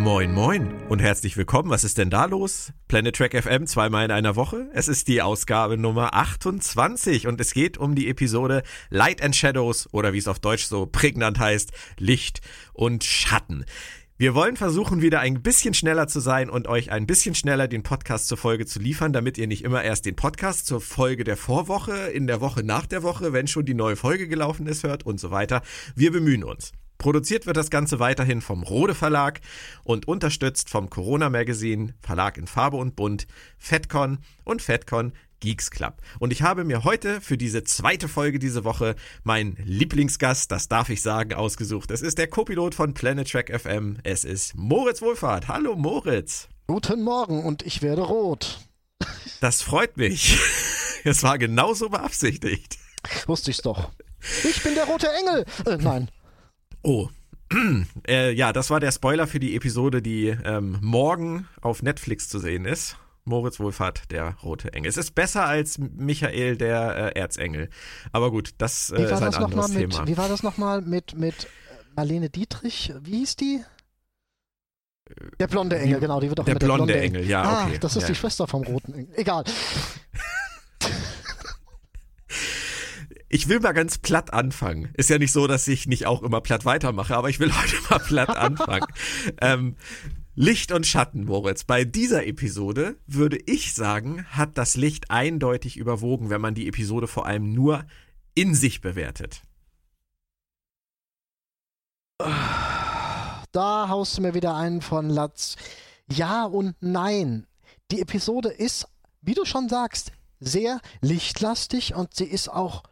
Moin, moin und herzlich willkommen. Was ist denn da los? Planet Track FM zweimal in einer Woche. Es ist die Ausgabe Nummer 28 und es geht um die Episode Light and Shadows oder wie es auf Deutsch so prägnant heißt, Licht und Schatten. Wir wollen versuchen, wieder ein bisschen schneller zu sein und euch ein bisschen schneller den Podcast zur Folge zu liefern, damit ihr nicht immer erst den Podcast zur Folge der Vorwoche, in der Woche nach der Woche, wenn schon die neue Folge gelaufen ist, hört und so weiter. Wir bemühen uns. Produziert wird das Ganze weiterhin vom Rode Verlag und unterstützt vom Corona Magazine, Verlag in Farbe und Bunt, FedCon und FedCon Geeks Club. Und ich habe mir heute für diese zweite Folge diese Woche meinen Lieblingsgast, das darf ich sagen, ausgesucht. Es ist der Co-Pilot von Planet Track FM. Es ist Moritz Wohlfahrt. Hallo Moritz. Guten Morgen und ich werde rot. Das freut mich. Es war genauso beabsichtigt. Wusste ich's doch. Ich bin der rote Engel. Äh, nein. Oh. äh, ja, das war der Spoiler für die Episode, die ähm, morgen auf Netflix zu sehen ist. Moritz Wohlfahrt, der rote Engel. Es ist besser als Michael, der äh, Erzengel. Aber gut, das äh, ist ein anderes mit, Thema. Wie war das nochmal mit, mit Marlene Dietrich? Wie hieß die? Der blonde Engel, Die- genau, die wird doch der blonde blonde Engel, ja, ah, okay. das ist ja. die Schwester vom roten Engel. Egal. Ich will mal ganz platt anfangen. Ist ja nicht so, dass ich nicht auch immer platt weitermache, aber ich will heute mal platt anfangen. ähm, Licht und Schatten, Moritz. Bei dieser Episode würde ich sagen, hat das Licht eindeutig überwogen, wenn man die Episode vor allem nur in sich bewertet. Da haust du mir wieder einen von Latz. Ja und nein. Die Episode ist, wie du schon sagst, sehr lichtlastig und sie ist auch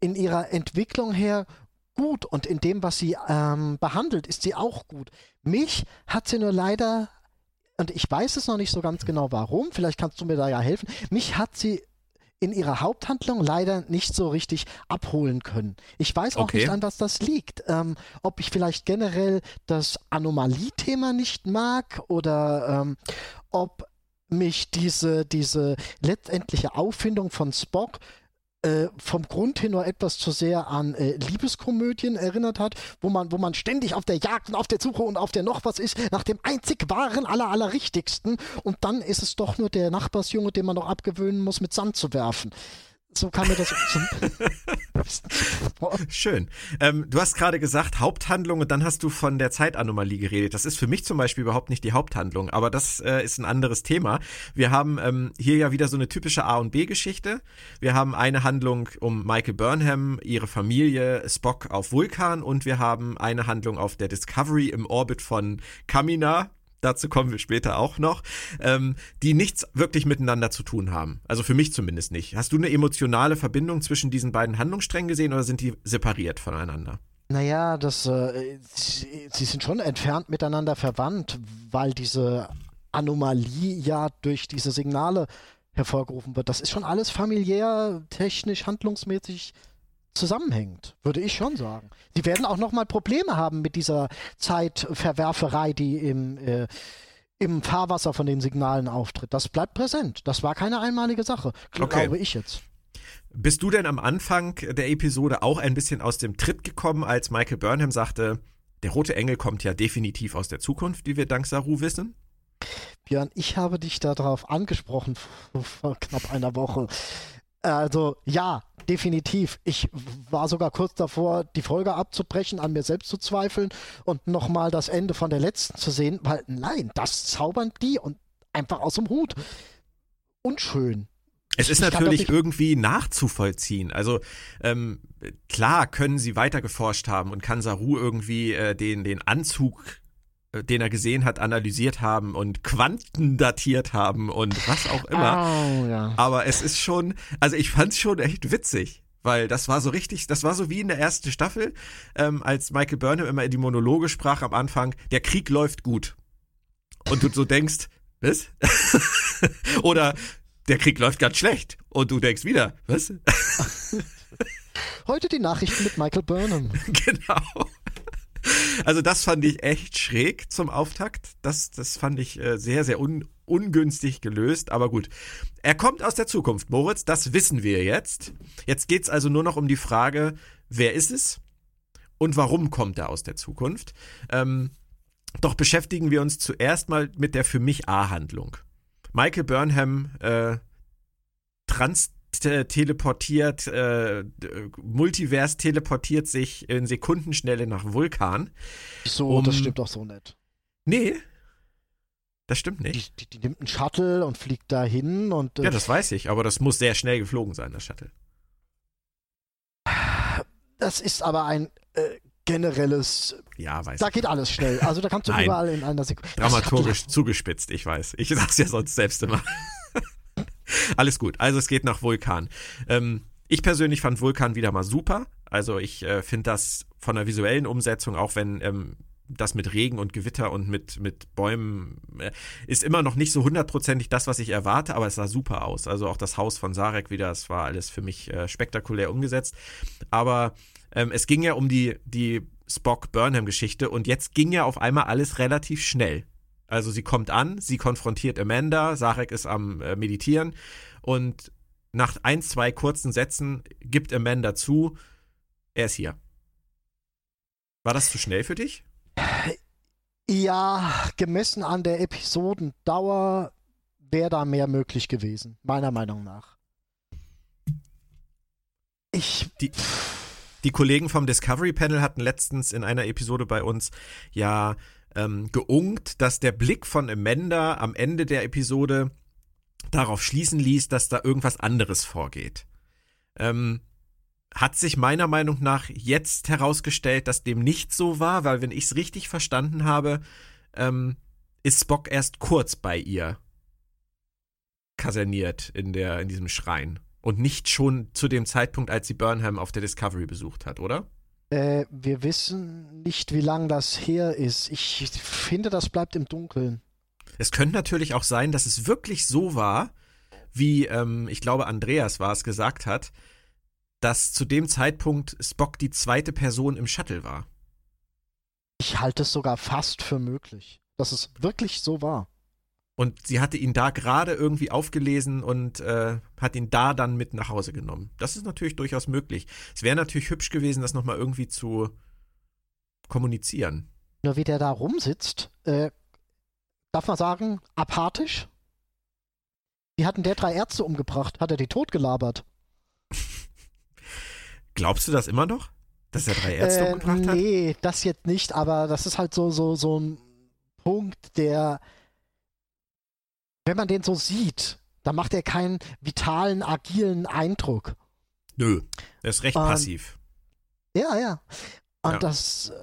in ihrer Entwicklung her gut und in dem, was sie ähm, behandelt, ist sie auch gut. Mich hat sie nur leider, und ich weiß es noch nicht so ganz genau warum, vielleicht kannst du mir da ja helfen, mich hat sie in ihrer Haupthandlung leider nicht so richtig abholen können. Ich weiß auch Okay. nicht, an was das liegt. Ähm, ob ich vielleicht generell das Anomalie-Thema nicht mag oder ähm, ob mich diese, diese letztendliche Auffindung von Spock äh, vom Grund her nur etwas zu sehr an äh, Liebeskomödien erinnert hat, wo man, wo man ständig auf der Jagd und auf der Suche und auf der noch was ist, nach dem einzig wahren, aller, allerrichtigsten. Und dann ist es doch nur der Nachbarsjunge, den man noch abgewöhnen muss, mit Sand zu werfen. So kann mir das. Schön. Ähm, du hast gerade gesagt Haupthandlung und dann hast du von der Zeitanomalie geredet. Das ist für mich zum Beispiel überhaupt nicht die Haupthandlung, aber das äh, ist ein anderes Thema. Wir haben ähm, hier ja wieder so eine typische A- und B-Geschichte. Wir haben eine Handlung um Michael Burnham, ihre Familie, Spock auf Vulkan und wir haben eine Handlung auf der Discovery im Orbit von Kamina. Dazu kommen wir später auch noch, ähm, die nichts wirklich miteinander zu tun haben. Also für mich zumindest nicht. Hast du eine emotionale Verbindung zwischen diesen beiden Handlungssträngen gesehen oder sind die separiert voneinander? Naja, das, äh, sie, sie sind schon entfernt miteinander verwandt, weil diese Anomalie ja durch diese Signale hervorgerufen wird. Das ist schon alles familiär, technisch, handlungsmäßig zusammenhängt, würde ich schon sagen. Sie werden auch nochmal Probleme haben mit dieser Zeitverwerferei, die im, äh, im Fahrwasser von den Signalen auftritt. Das bleibt präsent. Das war keine einmalige Sache, gl- Okay. glaube ich jetzt. Bist du denn am Anfang der Episode auch ein bisschen aus dem Tritt gekommen, als Michael Burnham sagte, der rote Engel kommt ja definitiv aus der Zukunft, wie wir dank Saru wissen? Björn, ich habe dich darauf angesprochen vor, vor knapp einer Woche. Also ja, definitiv. Ich war sogar kurz davor, die Folge abzubrechen, an mir selbst zu zweifeln und nochmal das Ende von der letzten zu sehen, weil nein, das zaubern die und einfach aus dem Hut. Unschön. Es ist Ich natürlich irgendwie nachzuvollziehen. Also ähm, klar können sie weiter geforscht haben und kann Saru irgendwie äh, den, den Anzug, den er gesehen hat, analysiert haben und quantendatiert haben und was auch immer. Oh, ja. Aber es ist schon, also ich fand's schon echt witzig. Weil das war so richtig, das war so wie in der ersten Staffel, ähm, als Michael Burnham immer in die Monologe sprach am Anfang, der Krieg läuft gut. Und du so denkst, was? Oder der Krieg läuft ganz schlecht. Und du denkst wieder, was? Heute die Nachrichten mit Michael Burnham. genau. Also das fand ich echt schräg zum Auftakt. Das, das fand ich äh, sehr, sehr un, ungünstig gelöst. Aber gut, er kommt aus der Zukunft, Moritz. Das wissen wir jetzt. Jetzt geht's also nur noch um die Frage, wer ist es und warum kommt er aus der Zukunft? Ähm, Doch beschäftigen wir uns zuerst mal mit der für mich A-Handlung. Michael Burnham äh, trans teleportiert, äh, Multivers teleportiert sich in Sekundenschnelle nach Vulkan. So, um, das stimmt doch so nicht. Nee. Das stimmt nicht. Die, die, die nimmt einen Shuttle und fliegt dahin und. Äh, ja, das weiß ich, aber das muss sehr schnell geflogen sein, das Shuttle. Das ist aber ein äh, generelles. Ja, weiß Da ich. geht alles schnell. Also da kannst du Nein. überall in einer Sekunde. Dramaturgisch zugespitzt, ich weiß. Ich sag's ja sonst selbst immer. Alles gut. Also es geht nach Vulkan. Ähm, ich persönlich fand Vulkan wieder mal super. Also ich äh, finde das von der visuellen Umsetzung, auch wenn ähm, das mit Regen und Gewitter und mit, mit Bäumen äh, ist immer noch nicht so hundertprozentig das, was ich erwarte, aber es sah super aus. Also auch das Haus von Sarek wieder, es war alles für mich äh, spektakulär umgesetzt. Aber ähm, es ging ja um die, die Spock-Burnham-Geschichte und jetzt ging ja auf einmal alles relativ schnell. Also sie kommt an, sie konfrontiert Amanda, Sarek ist am äh, Meditieren und nach ein, zwei kurzen Sätzen gibt Amanda zu, er ist hier. War das zu schnell für dich? Ja, gemessen an der Episodendauer wäre da mehr möglich gewesen, meiner Meinung nach. Ich. Die, die Kollegen vom Discovery Panel hatten letztens in einer Episode bei uns ja ähm, geunkt, dass der Blick von Amanda am Ende der Episode darauf schließen ließ, dass da irgendwas anderes vorgeht. Ähm, hat sich meiner Meinung nach jetzt herausgestellt, dass dem nicht so war, weil wenn ich es richtig verstanden habe, ähm, ist Spock erst kurz bei ihr kaserniert in der in diesem Schrein und nicht schon zu dem Zeitpunkt, als sie Burnham auf der Discovery besucht hat, oder? Äh, wir wissen nicht, wie lang das her ist. Ich finde, das bleibt im Dunkeln. Es könnte natürlich auch sein, dass es wirklich so war, wie ähm, ich glaube Andreas war es gesagt hat, dass zu dem Zeitpunkt Spock die zweite Person im Shuttle war. Ich halte es sogar fast für möglich, dass es wirklich so war. Und sie hatte ihn da gerade irgendwie aufgelesen und äh, hat ihn da dann mit nach Hause genommen. Das ist natürlich durchaus möglich. Es wäre natürlich hübsch gewesen, das nochmal irgendwie zu kommunizieren. Nur wie der da rumsitzt, äh, darf man sagen, apathisch? Wie hatten der drei Ärzte umgebracht? Hat er die totgelabert? Glaubst du das immer noch? Dass er drei Ärzte äh, umgebracht hat? Nee, das jetzt nicht, aber das ist halt so, so, so ein Punkt, der, wenn man den so sieht, dann macht er keinen vitalen, agilen Eindruck. Nö, er ist recht Ähm, passiv. Ja, ja. Und Ja. das. äh,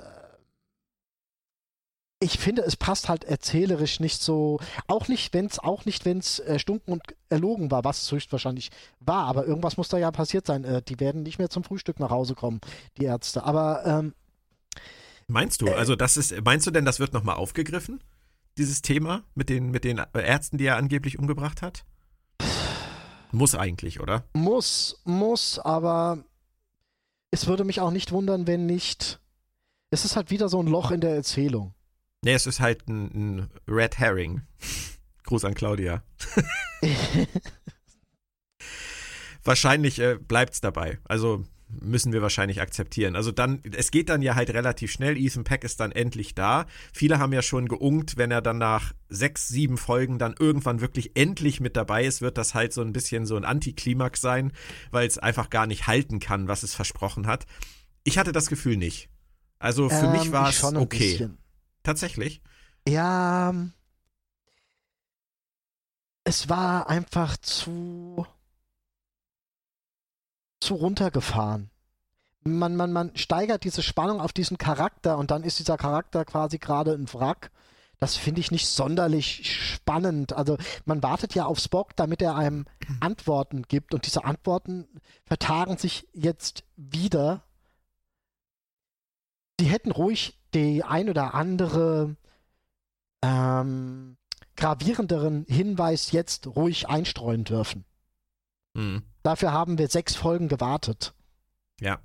Ich finde, es passt halt erzählerisch nicht so. Auch nicht, wenn es auch nicht, wenn es äh, stunken und erlogen war, was es höchstwahrscheinlich war. Aber irgendwas muss da ja passiert sein. Äh, die werden nicht mehr zum Frühstück nach Hause kommen, die Ärzte. Aber ähm, Meinst du? äh, Also das ist, meinst du denn, das wird nochmal aufgegriffen? Dieses Thema mit den, mit den Ärzten, die er angeblich umgebracht hat? Muss eigentlich, oder? muss, muss, aber es würde mich auch nicht wundern, wenn nicht. Es ist halt wieder so ein Loch in der Erzählung. Nee, es ist halt ein, ein Red Herring. Gruß an Claudia. Wahrscheinlich äh, bleibt's dabei. Also müssen wir wahrscheinlich akzeptieren. Also dann, es geht dann ja halt relativ schnell. Ethan Peck ist dann endlich da. Viele haben ja schon geunkt, wenn er dann nach sechs, sieben Folgen dann irgendwann wirklich endlich mit dabei ist, wird das halt so ein bisschen so ein Antiklimax sein, weil es einfach gar nicht halten kann, was es versprochen hat. Ich hatte das Gefühl nicht. Also für mich Ähm, war ich es okay. bisschen. Tatsächlich. Ja, es war einfach zu zu runtergefahren. Man, man, man steigert diese Spannung auf diesen Charakter und dann ist dieser Charakter quasi gerade ein Wrack. Das finde ich nicht sonderlich spannend. Also man wartet ja auf Spock, damit er einem Antworten gibt und diese Antworten vertagen sich jetzt wieder. Die hätten ruhig die ein oder andere ähm, gravierenderen Hinweis jetzt ruhig einstreuen dürfen. Mhm. Dafür haben wir sechs Folgen gewartet. Ja.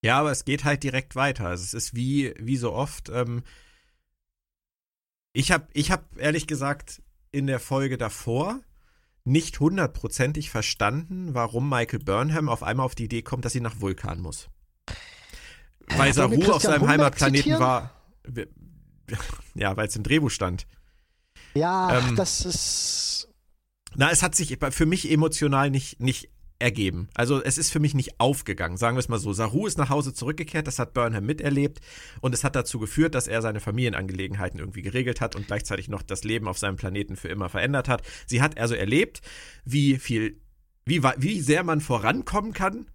Ja, aber es geht halt direkt weiter. Also es ist wie, wie so oft. Ähm, ich habe ich hab ehrlich gesagt in der Folge davor nicht hundertprozentig verstanden, warum Michael Burnham auf einmal auf die Idee kommt, dass sie nach Vulkan muss. Weil wir Saru auf seinem Humberg Heimatplaneten zitieren? war. ja, weil es im Drehbuch stand. Ja, ähm, das ist. Na, es hat sich für mich emotional nicht, nicht ergeben. Also es ist für mich nicht aufgegangen, sagen wir es mal so. Saru ist nach Hause zurückgekehrt, das hat Burnham miterlebt und es hat dazu geführt, dass er seine Familienangelegenheiten irgendwie geregelt hat und gleichzeitig noch das Leben auf seinem Planeten für immer verändert hat. Sie hat also erlebt, wie viel, wie, wie sehr man vorankommen kann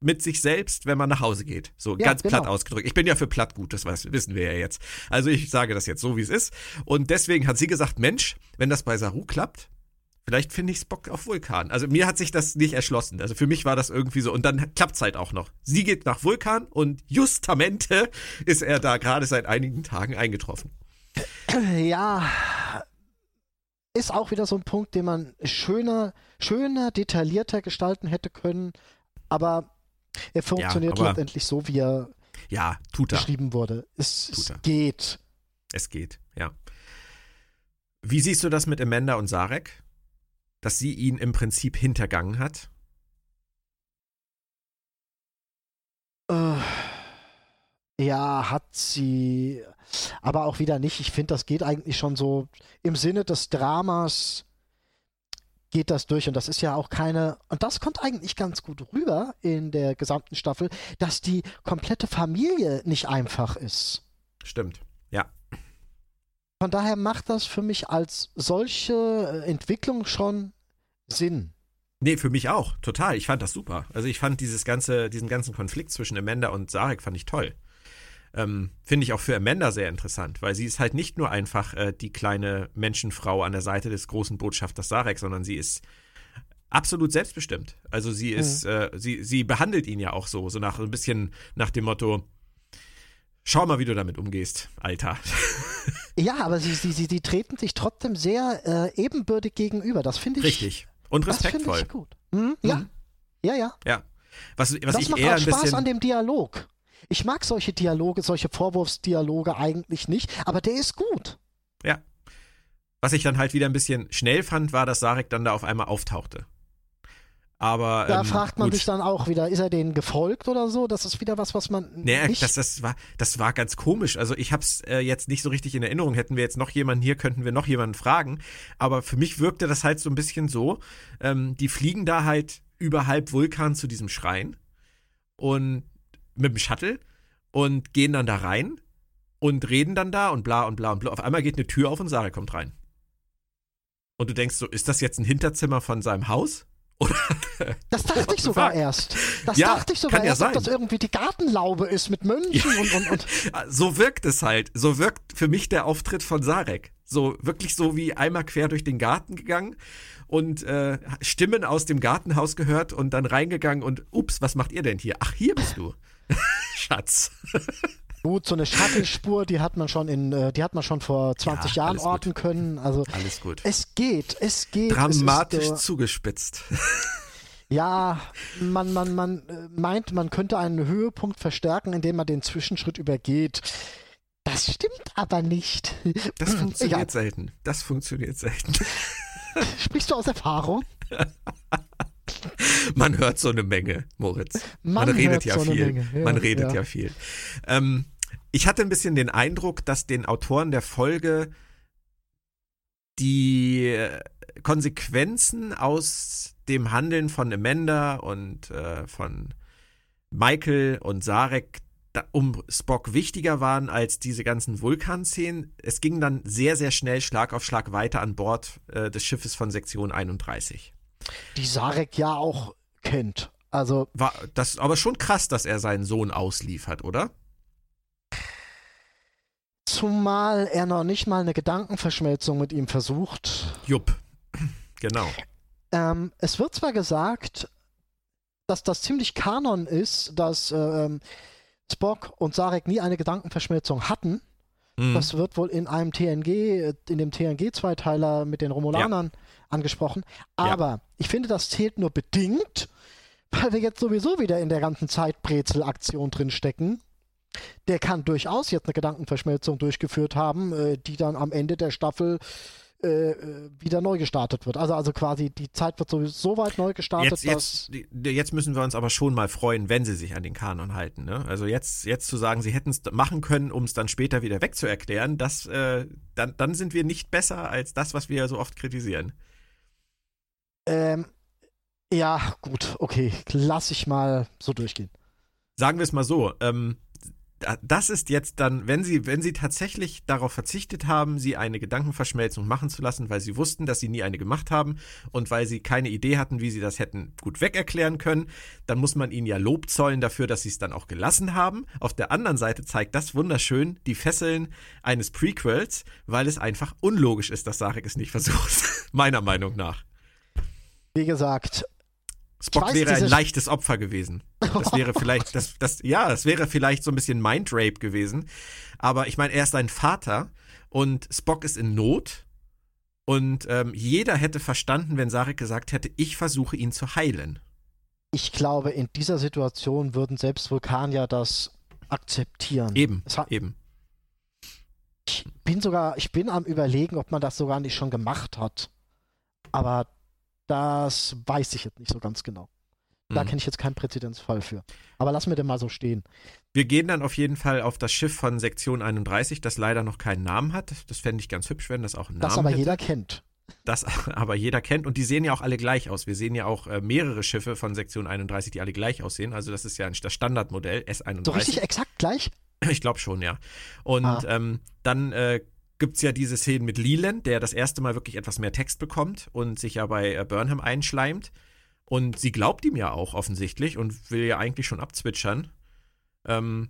mit sich selbst, wenn man nach Hause geht. So ja, ganz genau. platt ausgedrückt. Ich bin ja für platt gut, das weiß, wissen wir ja jetzt. Also ich sage das jetzt so, wie es ist. Und deswegen hat sie gesagt, Mensch, wenn das bei Saru klappt, Vielleicht finde ich Spock auf Vulkan. Also mir hat sich das nicht erschlossen. Also für mich war das irgendwie so. Und dann klappt es halt auch noch. Sie geht nach Vulkan und justamente ist er da gerade seit einigen Tagen eingetroffen. Ja, ist auch wieder so ein Punkt, den man schöner, schöner, detaillierter gestalten hätte können. Aber er funktioniert ja, aber, letztendlich so, wie er ja, tut er. geschrieben wurde. Es, es geht. Es geht, ja. Wie siehst du das mit Amanda und Sarek? Dass sie ihn im Prinzip hintergangen hat? Äh, ja, hat sie, aber auch wieder nicht. Ich finde, das geht eigentlich schon so im Sinne des Dramas geht das durch und das ist ja auch keine und das kommt eigentlich ganz gut rüber in der gesamten Staffel, dass die komplette Familie nicht einfach ist. Stimmt. Von daher macht das für mich als solche äh, Entwicklung schon Sinn. Nee, für mich auch, total. Ich fand das super. Also ich fand dieses ganze, diesen ganzen Konflikt zwischen Amanda und Sarek fand ich toll. Ähm, Finde ich auch für Amanda sehr interessant, weil sie ist halt nicht nur einfach äh, die kleine Menschenfrau an der Seite des großen Botschafters Sarek, sondern sie ist absolut selbstbestimmt. Also sie ist, mhm. äh, sie, sie behandelt ihn ja auch so, so nach so ein bisschen nach dem Motto, Schau mal, wie du damit umgehst, Alter. Ja, aber sie, sie, sie, sie treten sich trotzdem sehr äh, ebenbürtig gegenüber. Das finde ich. Richtig. Und respektvoll. Das ich gut. Hm? Ja. Mhm. Ja, ja. Ja. Was, was das ich macht eher auch Spaß an dem Dialog. Ich mag solche Dialoge, solche Vorwurfsdialoge eigentlich nicht, aber der ist gut. Ja. Was ich dann halt wieder ein bisschen schnell fand, war, dass Sarek dann da auf einmal auftauchte. Aber da ähm, fragt man gut. sich dann auch wieder, ist er denen gefolgt oder so? Das ist wieder was, was man nee, nicht. Das, das war, das war ganz komisch. Also ich habe es äh, jetzt nicht so richtig in Erinnerung. Hätten wir jetzt noch jemanden hier, könnten wir noch jemanden fragen. Aber für mich wirkte das halt so ein bisschen so. Ähm, die fliegen da halt über halb Vulkan zu diesem Schrein und mit dem Shuttle und gehen dann da rein und reden dann da und bla und bla und bla. Auf einmal geht eine Tür auf und Sarah kommt rein. Und du denkst so, ist das jetzt ein Hinterzimmer von seinem Haus? Oder das dachte ich sogar erst. Das ja, dachte ich sogar erst, ja dass das irgendwie die Gartenlaube ist mit Mönchen ja. und, und, und. So wirkt es halt. So wirkt für mich der Auftritt von Sarek. So wirklich so wie einmal quer durch den Garten gegangen und äh, Stimmen aus dem Gartenhaus gehört und dann reingegangen und ups, was macht ihr denn hier? Ach, hier bist du. Schatz. Gut, so eine Shuttle-Spur, die hat man schon in, äh, die hat man schon vor 20 ja, Jahren orten gut. können. Also alles gut. Es geht, es geht. Dramatisch ist, äh, zugespitzt. Ja, man, man, man äh, meint, man könnte einen Höhepunkt verstärken, indem man den Zwischenschritt übergeht. Das stimmt aber nicht. Das funktioniert ja. selten. Das funktioniert selten. Sprichst du aus Erfahrung? Man hört so eine Menge, Moritz. Man, Man redet ja so viel. Ja, Man redet ja, ja viel. Ähm, ich hatte ein bisschen den Eindruck, dass den Autoren der Folge die Konsequenzen aus dem Handeln von Amanda und äh, von Michael und Sarek um Spock wichtiger waren als diese ganzen Vulkanszenen. Es ging dann sehr, sehr schnell Schlag auf Schlag weiter an Bord äh, des Schiffes von Sektion 31 die Sarek ja auch kennt. Also war das aber schon krass, dass er seinen Sohn ausliefert, oder? Zumal er noch nicht mal eine Gedankenverschmelzung mit ihm versucht. Jupp, genau. Ähm, es wird zwar gesagt, dass das ziemlich Kanon ist, dass ähm, Spock und Sarek nie eine Gedankenverschmelzung hatten. Mhm. Das wird wohl in einem TNG, in dem TNG-Zweiteiler mit den Romulanern ja angesprochen. Aber ja. ich finde, das zählt nur bedingt, weil wir jetzt sowieso wieder in der ganzen Zeitbrezel-Aktion drin stecken. Der kann durchaus jetzt eine Gedankenverschmelzung durchgeführt haben, äh, die dann am Ende der Staffel äh, äh, wieder neu gestartet wird. Also, also quasi die Zeit wird sowieso so weit neu gestartet, jetzt, dass. Jetzt, jetzt müssen wir uns aber schon mal freuen, wenn sie sich an den Kanon halten. Ne? Also jetzt, jetzt zu sagen, sie hätten es machen können, um es dann später wieder wegzuerklären, das, äh, dann, dann sind wir nicht besser als das, was wir so oft kritisieren. Ähm, ja, gut, okay. Lass ich mal so durchgehen. Sagen wir es mal so, ähm, das ist jetzt dann, wenn sie, wenn sie tatsächlich darauf verzichtet haben, sie eine Gedankenverschmelzung machen zu lassen, weil sie wussten, dass sie nie eine gemacht haben und weil sie keine Idee hatten, wie sie das hätten gut wegerklären können, dann muss man ihnen ja Lob zollen dafür, dass sie es dann auch gelassen haben. Auf der anderen Seite zeigt das wunderschön die Fesseln eines Prequels, weil es einfach unlogisch ist, dass Sarek es nicht versucht. Meiner Meinung nach. Wie gesagt, Spock weiß, wäre ein leichtes Opfer gewesen. Das wäre vielleicht, das, das, ja, das wäre vielleicht so ein bisschen Mindrape gewesen. Aber ich meine, er ist ein Vater und Spock ist in Not. Und ähm, jeder hätte verstanden, wenn Sarek gesagt hätte, ich versuche ihn zu heilen. Ich glaube, in dieser Situation würden selbst Vulkanier das akzeptieren. Eben, eben. Ich bin sogar, ich bin am überlegen, ob man das sogar nicht schon gemacht hat. Aber das weiß ich jetzt nicht so ganz genau. Da mhm. kenne ich jetzt keinen Präzedenzfall für. Aber lassen wir den mal so stehen. Wir gehen dann auf jeden Fall auf das Schiff von Sektion 31, das leider noch keinen Namen hat. Das fände ich ganz hübsch, wenn das auch einen das Namen Das aber hätte. jeder kennt. Das aber jeder kennt. Und die sehen ja auch alle gleich aus. Wir sehen ja auch äh, mehrere Schiffe von Sektion 31, die alle gleich aussehen. Also das ist ja das Standardmodell S31. So richtig exakt gleich? Ich glaube schon, ja. Und ah. ähm, dann äh, gibt es ja diese Szenen mit Leland, der das erste Mal wirklich etwas mehr Text bekommt und sich ja bei äh, Burnham einschleimt. Und sie glaubt ihm ja auch offensichtlich und will ja eigentlich schon abzwitschern. Ähm,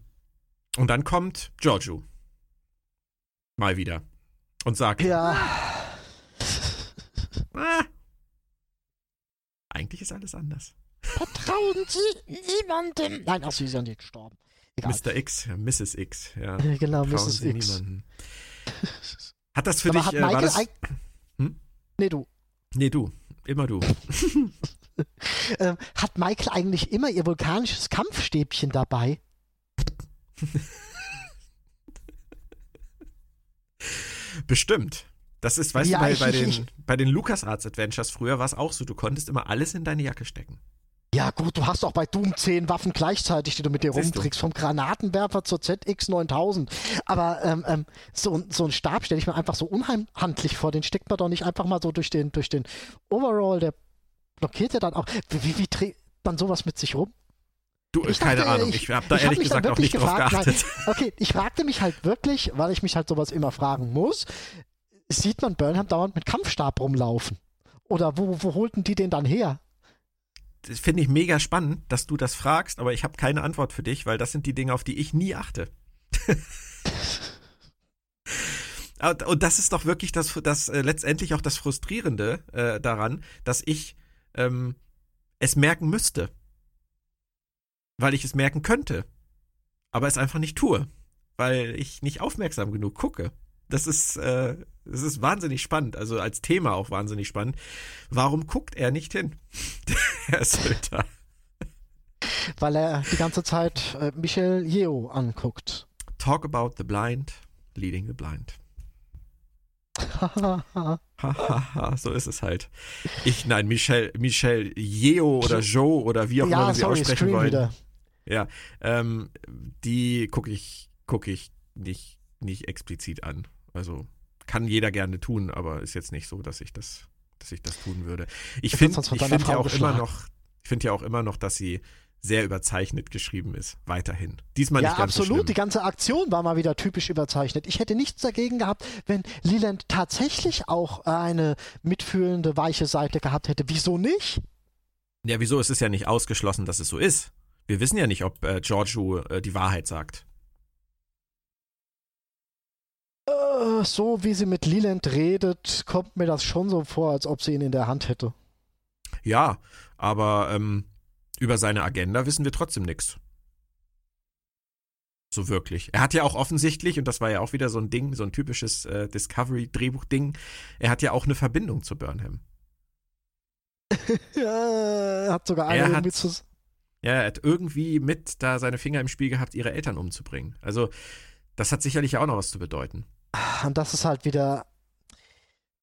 und dann kommt Giorgio. Mal wieder. Und sagt: Ja. Ah, eigentlich ist alles anders. Vertrauen Sie niemandem. Nein, ach, sie ist ja nicht gestorben. Egal. Mr. X, Mrs. X, ja. Genau, Vertrauen Mrs. Sie X. Niemanden. Hat das für Aber dich. Hat Michael äh, war das, hm? Nee, du. Nee, du. Immer du. ähm, hat Michael eigentlich immer ihr vulkanisches Kampfstäbchen dabei? Bestimmt. Das ist, weißt ja, du, bei, ich, bei, den, ich, bei den LucasArts Adventures früher war es auch so, du konntest immer alles in deine Jacke stecken. Ja, gut, du hast auch bei Doom 10 Waffen gleichzeitig, die du mit dir Siehst rumträgst, du? vom Granatenwerfer zur ZX9000. Aber ähm, ähm, so, so ein Stab stelle ich mir einfach so unheimlich vor. Den steckt man doch nicht einfach mal so durch den, durch den Overall, der blockiert ja dann auch. Wie, wie, wie trägt man sowas mit sich rum? Du, ich keine dachte, Ahnung, ich, ich habe da ehrlich hab gesagt auch nicht gefragt, drauf geachtet. Nein, okay, ich fragte mich halt wirklich, weil ich mich halt sowas immer fragen muss, sieht man Burnham dauernd mit Kampfstab rumlaufen? Oder wo, wo holten die den dann her? Finde ich mega spannend, dass du das fragst, aber ich habe keine Antwort für dich, weil das sind die Dinge, auf die ich nie achte. Und das ist doch wirklich das, das äh, letztendlich auch das Frustrierende äh, daran, dass ich ähm, es merken müsste. Weil ich es merken könnte. Aber es einfach nicht tue. Weil ich nicht aufmerksam genug gucke. Das ist, äh, das ist wahnsinnig spannend, also als Thema auch wahnsinnig spannend. Warum guckt er nicht hin, Herr Sölder? Weil er die ganze Zeit äh, Michel Yeo anguckt. Talk about the blind, leading the blind. so ist es halt. Ich, nein, Michel, Michel Yeo oder Joe oder wie auch immer sie sorry, aussprechen wollen. Wieder. Ja, ähm, die gucke ich, gucke ich nicht, nicht explizit an. Also kann jeder gerne tun, aber ist jetzt nicht so, dass ich das, dass ich das tun würde. Ich finde ich find ja auch immer noch, ich finde ja auch immer noch, dass sie sehr überzeichnet geschrieben ist. Weiterhin. Diesmal ja, nicht ganz absolut. So die ganze Aktion war mal wieder typisch überzeichnet. Ich hätte nichts dagegen gehabt, wenn Leland tatsächlich auch eine mitfühlende, weiche Seite gehabt hätte. Wieso nicht? Ja, wieso? Es ist ja nicht ausgeschlossen, dass es so ist. Wir wissen ja nicht, ob äh, Giorgio äh, die Wahrheit sagt. Äh, so wie sie mit Leland redet, kommt mir das schon so vor, als ob sie ihn in der Hand hätte. Ja, aber ähm, über seine Agenda wissen wir trotzdem nichts. So wirklich. Er hat ja auch offensichtlich, und das war ja auch wieder so ein Ding, so ein typisches äh, Discovery-Drehbuch-Ding, er hat ja auch eine Verbindung zu Burnham. ja, er hat sogar eine irgendwie zu. Ja, er hat irgendwie mit da seine Finger im Spiel gehabt, ihre Eltern umzubringen. Also, das hat sicherlich auch noch was zu bedeuten. Und das ist halt wieder.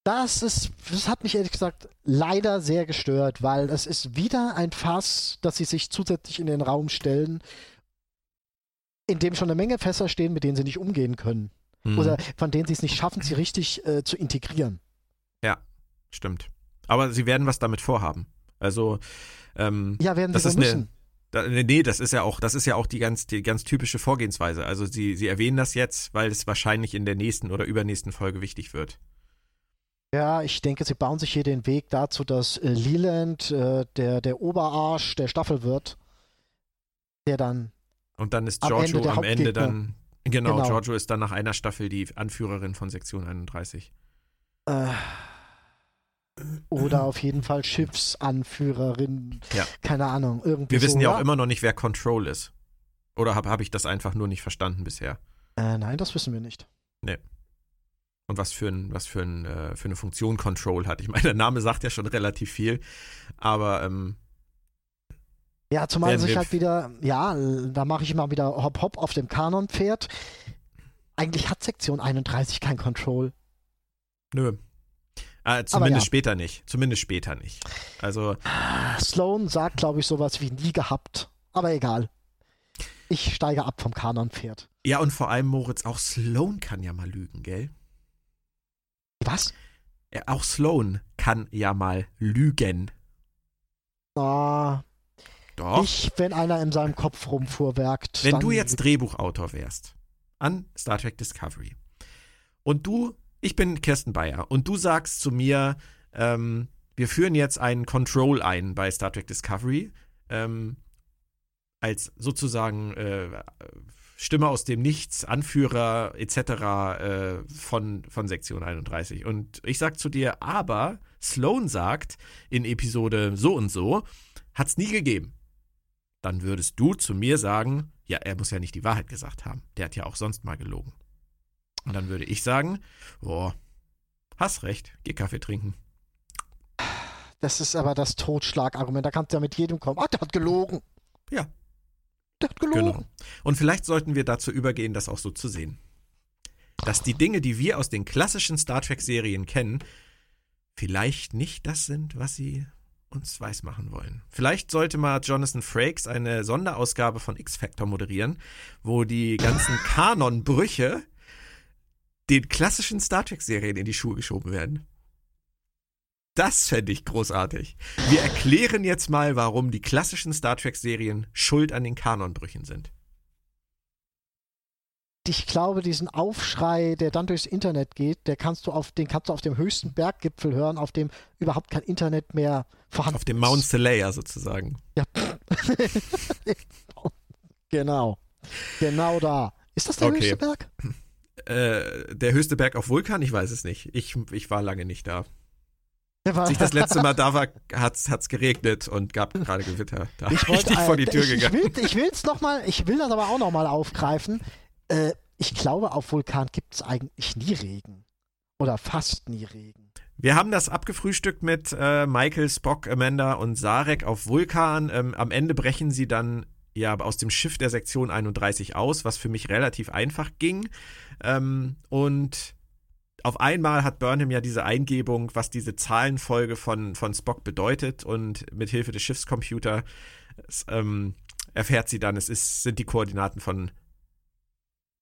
Das ist, das hat mich ehrlich gesagt leider sehr gestört, weil es ist wieder ein Fass, das sie sich zusätzlich in den Raum stellen, in dem schon eine Menge Fässer stehen, mit denen sie nicht umgehen können. Hm. Oder von denen sie es nicht schaffen, sie richtig äh, zu integrieren. Ja, stimmt. Aber sie werden was damit vorhaben. Also, ähm, Ja, werden sie das ist eine, müssen. Da, nee, das ist ja auch, das ist ja auch die ganz, die ganz typische Vorgehensweise. Also sie, sie erwähnen das jetzt, weil es wahrscheinlich in der nächsten oder übernächsten Folge wichtig wird. Ja, ich denke, sie bauen sich hier den Weg dazu, dass äh, Leland äh, der, der Oberarsch der Staffel wird, der dann Und dann ist Am Giorgio Ende der am Ende dann, genau, Genau. Giorgio ist dann nach einer Staffel die Anführerin von Sektion 31. äh, oder auf jeden Fall Schiffsanführerin, Ja. keine Ahnung, irgendwie Wir so, wissen ja auch immer noch nicht, wer Control ist. Oder habe hab ich das einfach nur nicht verstanden bisher? Äh, nein, das wissen wir nicht. Und was für, ein, was für, ein, äh, für eine Funktion Control hat. Ich meine, der Name sagt ja schon relativ viel, aber ähm, Ja, zumal sich halt wieder, ja, da mache ich mal wieder Hopp Hopp auf dem Kanon-Pferd. Eigentlich hat Sektion 31 kein Control. nö. Äh, zumindest ja. später nicht. Zumindest später nicht. Also, Sloan sagt, glaube ich, sowas wie nie gehabt. Aber egal. Ich steige ab vom Kanon-Pferd. ja, und vor allem, Moritz, auch Sloan kann ja mal lügen, gell? Was? Ja, auch Sloan kann ja mal lügen. Ah, Doch. ich, wenn einer in seinem Kopf rumfuhrwerkt. Wenn du jetzt Drehbuchautor wärst an Star Trek Discovery und du, ich bin Kirsten Bayer und du sagst zu mir, ähm, wir führen jetzt einen Control ein bei Star Trek Discovery ähm, als sozusagen äh, Stimme aus dem Nichts, Anführer etc. Äh, von, von Sektion 31. Und ich sag zu dir, aber Sloan sagt in Episode so und so, hat's nie gegeben dann würdest du zu mir sagen, ja, er muss ja nicht die Wahrheit gesagt haben. Der hat ja auch sonst mal gelogen. Und dann würde ich sagen, oh, hast recht, geh Kaffee trinken. Das ist aber das Totschlagargument. Da kannst du ja mit jedem kommen. Ach, der hat gelogen. Ja. Der hat gelogen. Genau. Und vielleicht sollten wir dazu übergehen, das auch so zu sehen. Dass die Dinge, die wir aus den klassischen Star Trek-Serien kennen, vielleicht nicht das sind, was sie uns weismachen wollen. Vielleicht sollte mal Jonathan Frakes eine Sonderausgabe von X-Factor moderieren, wo die ganzen Kanonbrüche den klassischen Star Trek-Serien in die Schuhe geschoben werden. Das fände ich großartig. Wir erklären jetzt mal, warum die klassischen Star Trek-Serien schuld an den Kanonbrüchen sind. Ich glaube, diesen Aufschrei, der dann durchs Internet geht, der kannst du auf, den kannst du auf dem höchsten Berggipfel hören, auf dem überhaupt kein Internet mehr vorhanden Auf dem ist. Mount Selaya sozusagen. Ja. genau. Genau da. Ist das der Okay. höchste Berg? Äh, der höchste Berg auf Vulkan? Ich weiß es nicht. Ich, ich war lange nicht da. Als ich das letzte Mal da war, hat's, hat's geregnet und gab gerade Gewitter. Da bin ich wollte, nicht vor die äh, Tür ich, gegangen. Ich will, ich will's noch mal, ich will das aber auch noch mal aufgreifen. Äh, ich glaube, auf Vulkan gibt es eigentlich nie Regen. Oder fast nie Regen. Wir haben das abgefrühstückt mit äh, Michael, Spock, Amanda und Sarek auf Vulkan. Ähm, am Ende brechen sie dann ja aus dem Schiff der Sektion 31 aus, was für mich relativ einfach ging. Ähm, und auf einmal hat Burnham ja diese Eingebung, was diese Zahlenfolge von, von Spock bedeutet. Und mit Hilfe des Schiffscomputers ähm, erfährt sie dann, es ist, sind die Koordinaten von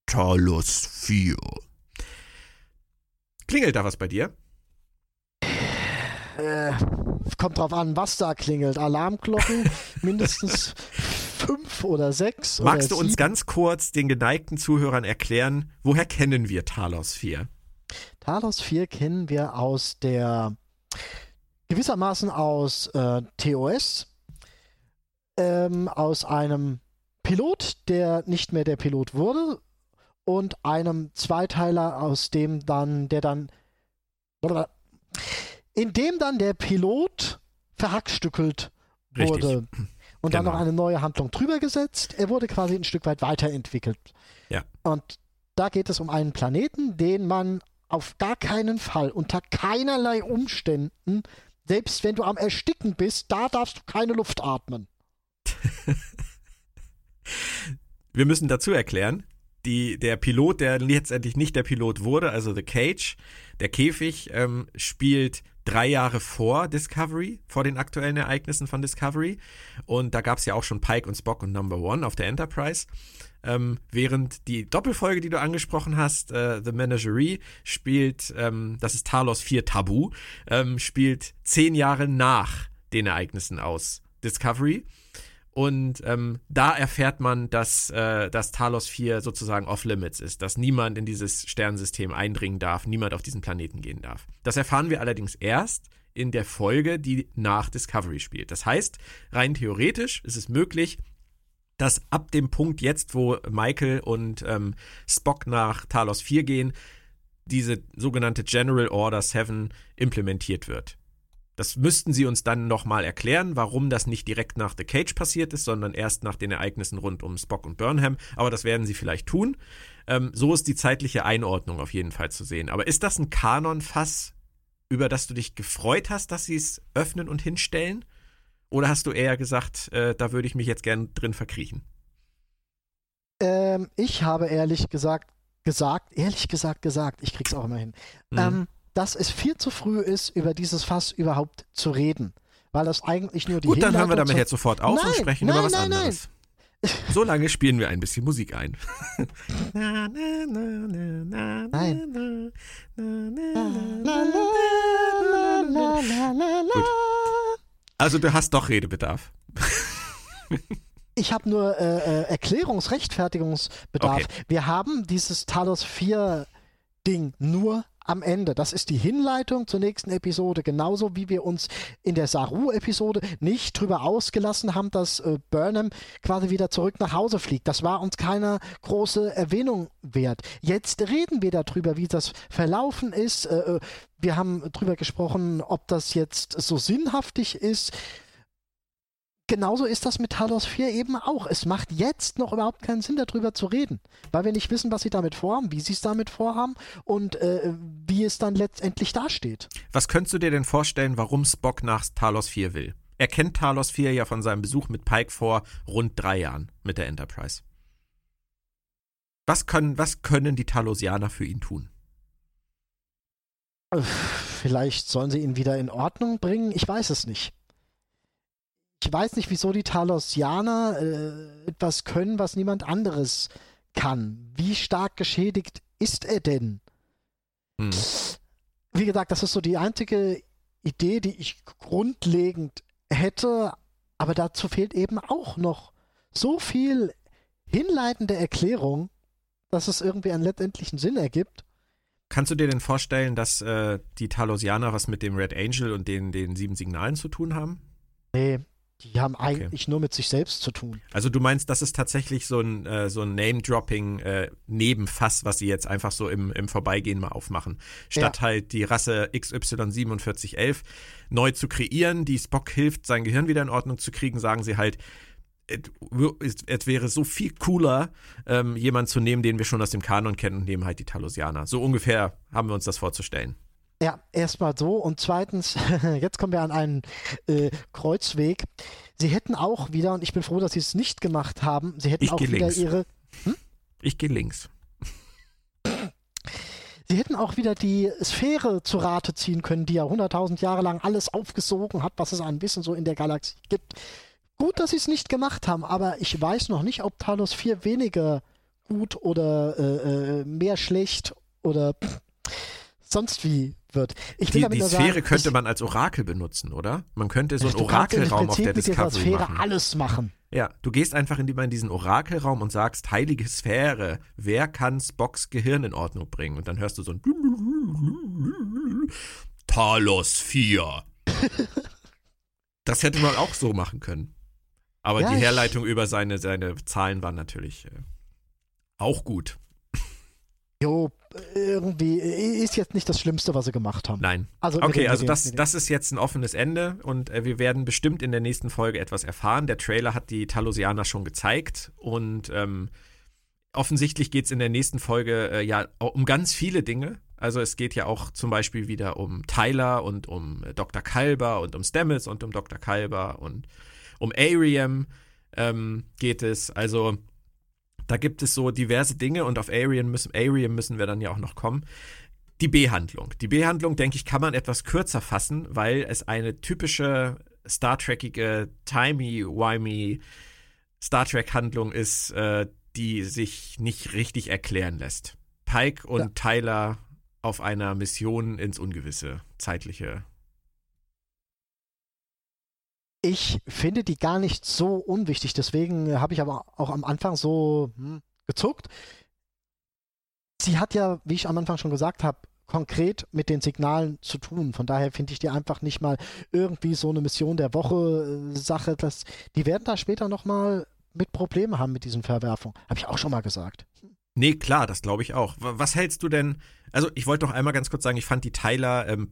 Talos 4. Klingelt da was bei dir? Äh, kommt drauf an, was da klingelt. Alarmglocken, mindestens fünf oder sechs. Magst du oder uns sieben. ganz kurz den geneigten Zuhörern erklären, woher kennen wir Talos 4? Talos 4 kennen wir aus der gewissermaßen aus äh, TOS, ähm, aus einem Pilot, der nicht mehr der Pilot wurde, und einem Zweiteiler, aus dem dann, der dann, in dem dann der Pilot verhackstückelt Richtig. Und dann Genau. noch eine neue Handlung drüber gesetzt. Er wurde quasi ein Stück weit weiterentwickelt. Ja. Und da geht es um einen Planeten, den man auf gar keinen Fall, unter keinerlei Umständen, selbst wenn du am Ersticken bist, da darfst du keine Luft atmen. Wir müssen dazu erklären, die, der Pilot, der letztendlich nicht der Pilot wurde, also The Cage, der Käfig, ähm, spielt drei Jahre vor Discovery, vor den aktuellen Ereignissen von Discovery. Und da gab es ja auch schon Pike und Spock und Number One auf der Enterprise. Ähm, während die Doppelfolge, die du angesprochen hast, äh, The Menagerie, spielt, ähm, das ist Talos 4 Tabu, ähm, spielt zehn Jahre nach den Ereignissen aus Discovery. Und ähm, da erfährt man, dass, äh, dass Talos 4 sozusagen off-limits ist, dass niemand in dieses Sternensystem eindringen darf, niemand auf diesen Planeten gehen darf. Das erfahren wir allerdings erst in der Folge, die nach Discovery spielt. Das heißt, rein theoretisch ist es möglich, dass ab dem Punkt jetzt, wo Michael und ähm, Spock nach Talos 4 gehen, diese sogenannte General Order 7 implementiert wird. Das müssten sie uns dann nochmal erklären, warum das nicht direkt nach The Cage passiert ist, sondern erst nach den Ereignissen rund um Spock und Burnham. Aber das werden sie vielleicht tun. Ähm, so ist die zeitliche Einordnung auf jeden Fall zu sehen. Aber ist das ein Kanon-Fass, über das du dich gefreut hast, dass sie es öffnen und hinstellen? Oder hast du eher gesagt, äh, da würde ich mich jetzt gern drin verkriechen? Ähm, ich habe ehrlich gesagt, gesagt, ehrlich gesagt gesagt, ich krieg's auch immer hin. Mhm. Ähm, dass es viel zu früh ist, über dieses Fass überhaupt zu reden. Weil das eigentlich nur die Gut, dann hören wir damit jetzt sofort auf nein, und sprechen nein, über was nein, anderes. Nein. So lange spielen wir ein bisschen Musik ein. Nein. Gut. Also du hast doch Redebedarf. Ich habe nur äh, äh, Erklärungs-, Rechtfertigungsbedarf. Okay. Wir haben dieses Talos 4 Ding nur am Ende. Das ist die Hinleitung zur nächsten Episode, genauso wie wir uns in der Saru-Episode nicht drüber ausgelassen haben, dass äh, Burnham quasi wieder zurück nach Hause fliegt. Das war uns keine große Erwähnung wert. Jetzt reden wir darüber, wie das verlaufen ist. Äh, äh wir haben darüber gesprochen, ob das jetzt so sinnhaftig ist genauso ist das mit Talos 4 eben auch. Es macht jetzt noch überhaupt keinen Sinn, darüber zu reden, weil wir nicht wissen, was sie damit vorhaben, wie sie es damit vorhaben und äh, wie es dann letztendlich dasteht. Was könntest du dir denn vorstellen, warum Spock nach Talos 4 will? Er kennt Talos 4 ja von seinem Besuch mit Pike vor rund drei Jahren mit der Enterprise. Was können, was können die Talosianer für ihn tun? Vielleicht sollen sie ihn wieder in Ordnung bringen, ich weiß es nicht ich weiß nicht, wieso die Talosianer äh, etwas können, was niemand anderes kann. Wie stark geschädigt ist er denn? Hm. Wie gesagt, das ist so die einzige Idee, die ich grundlegend hätte, aber dazu fehlt eben auch noch so viel hinleitende Erklärung, dass es irgendwie einen letztendlichen Sinn ergibt. Kannst du dir denn vorstellen, dass äh, die Talosianer was mit dem Red Angel und den, den sieben Signalen zu tun haben? Nee, die haben eigentlich okay. nur mit sich selbst zu tun. Also du meinst, das ist tatsächlich so ein, äh, so ein Name-Dropping äh, Nebenfass, was sie jetzt einfach so im, im Vorbeigehen mal aufmachen. Statt ja. halt die Rasse XY4711 neu zu kreieren, die Spock hilft, sein Gehirn wieder in Ordnung zu kriegen, sagen sie halt, es wäre so viel cooler, ähm, jemanden zu nehmen, den wir schon aus dem Kanon kennen und nehmen halt die Talosianer. So ungefähr haben wir uns das vorzustellen. Ja, erstmal so. Und zweitens, jetzt kommen wir an einen äh, Kreuzweg. Sie hätten auch wieder, und ich bin froh, dass sie es nicht gemacht haben, sie hätten ich auch wieder links. ihre. Hm? Ich gehe links. Sie hätten auch wieder die Sphäre zu Rate ziehen können, die ja 100.000 Jahre lang alles aufgesogen hat, was es ein bisschen so in der Galaxie gibt. Gut, dass sie es nicht gemacht haben, aber ich weiß noch nicht, ob Talos 4 weniger gut oder äh, äh, mehr schlecht oder pff, sonst wie wird. Ich die, die Sphäre sagen, könnte man als Orakel benutzen, oder? Man könnte so einen Orakelraum auf der Discovery mit Sphäre machen. alles machen. Ja, du gehst einfach in, in diesen Orakelraum und sagst, heilige Sphäre, wer kann Spocks Gehirn in Ordnung bringen? Und dann hörst du so ein Talos 4. das hätte man auch so machen können. Aber ja, die Herleitung über seine, seine Zahlen war natürlich äh, auch gut. Jo, irgendwie ist jetzt nicht das Schlimmste, was sie gemacht haben. Nein. Also okay, also das, das ist jetzt ein offenes Ende und äh, wir werden bestimmt in der nächsten Folge etwas erfahren. Der Trailer hat die Talosianer schon gezeigt und ähm, offensichtlich geht es in der nächsten Folge äh, ja um ganz viele Dinge. Also es geht ja auch zum Beispiel wieder um Tyler und um äh, Dr. Kalber und um Stamets und um Dr. Kalber und um Ariam ähm, geht es. Also Da gibt es so diverse Dinge und auf Arian müssen, Arian müssen wir dann ja auch noch kommen. Die B-Handlung. Die B-Handlung, denke ich, kann man etwas kürzer fassen, weil es eine typische Star Trekige, timey-wimey Star Trek-Handlung ist, äh, die sich nicht richtig erklären lässt. Pike und ja. Tyler auf einer Mission ins Ungewisse, zeitliche. Ich finde die gar nicht so unwichtig, deswegen habe ich aber auch am Anfang so hm, gezuckt. Sie hat ja, wie ich am Anfang schon gesagt habe, konkret mit den Signalen zu tun. Von daher finde ich die einfach nicht mal irgendwie so eine Mission der Woche äh, Sache. Dass, die werden da später nochmal mit Problemen haben mit diesen Verwerfungen. Habe ich auch schon mal gesagt. Nee, klar, das glaube ich auch. Was hältst du denn? Also, ich wollte noch einmal ganz kurz sagen, ich fand die Tyler ähm,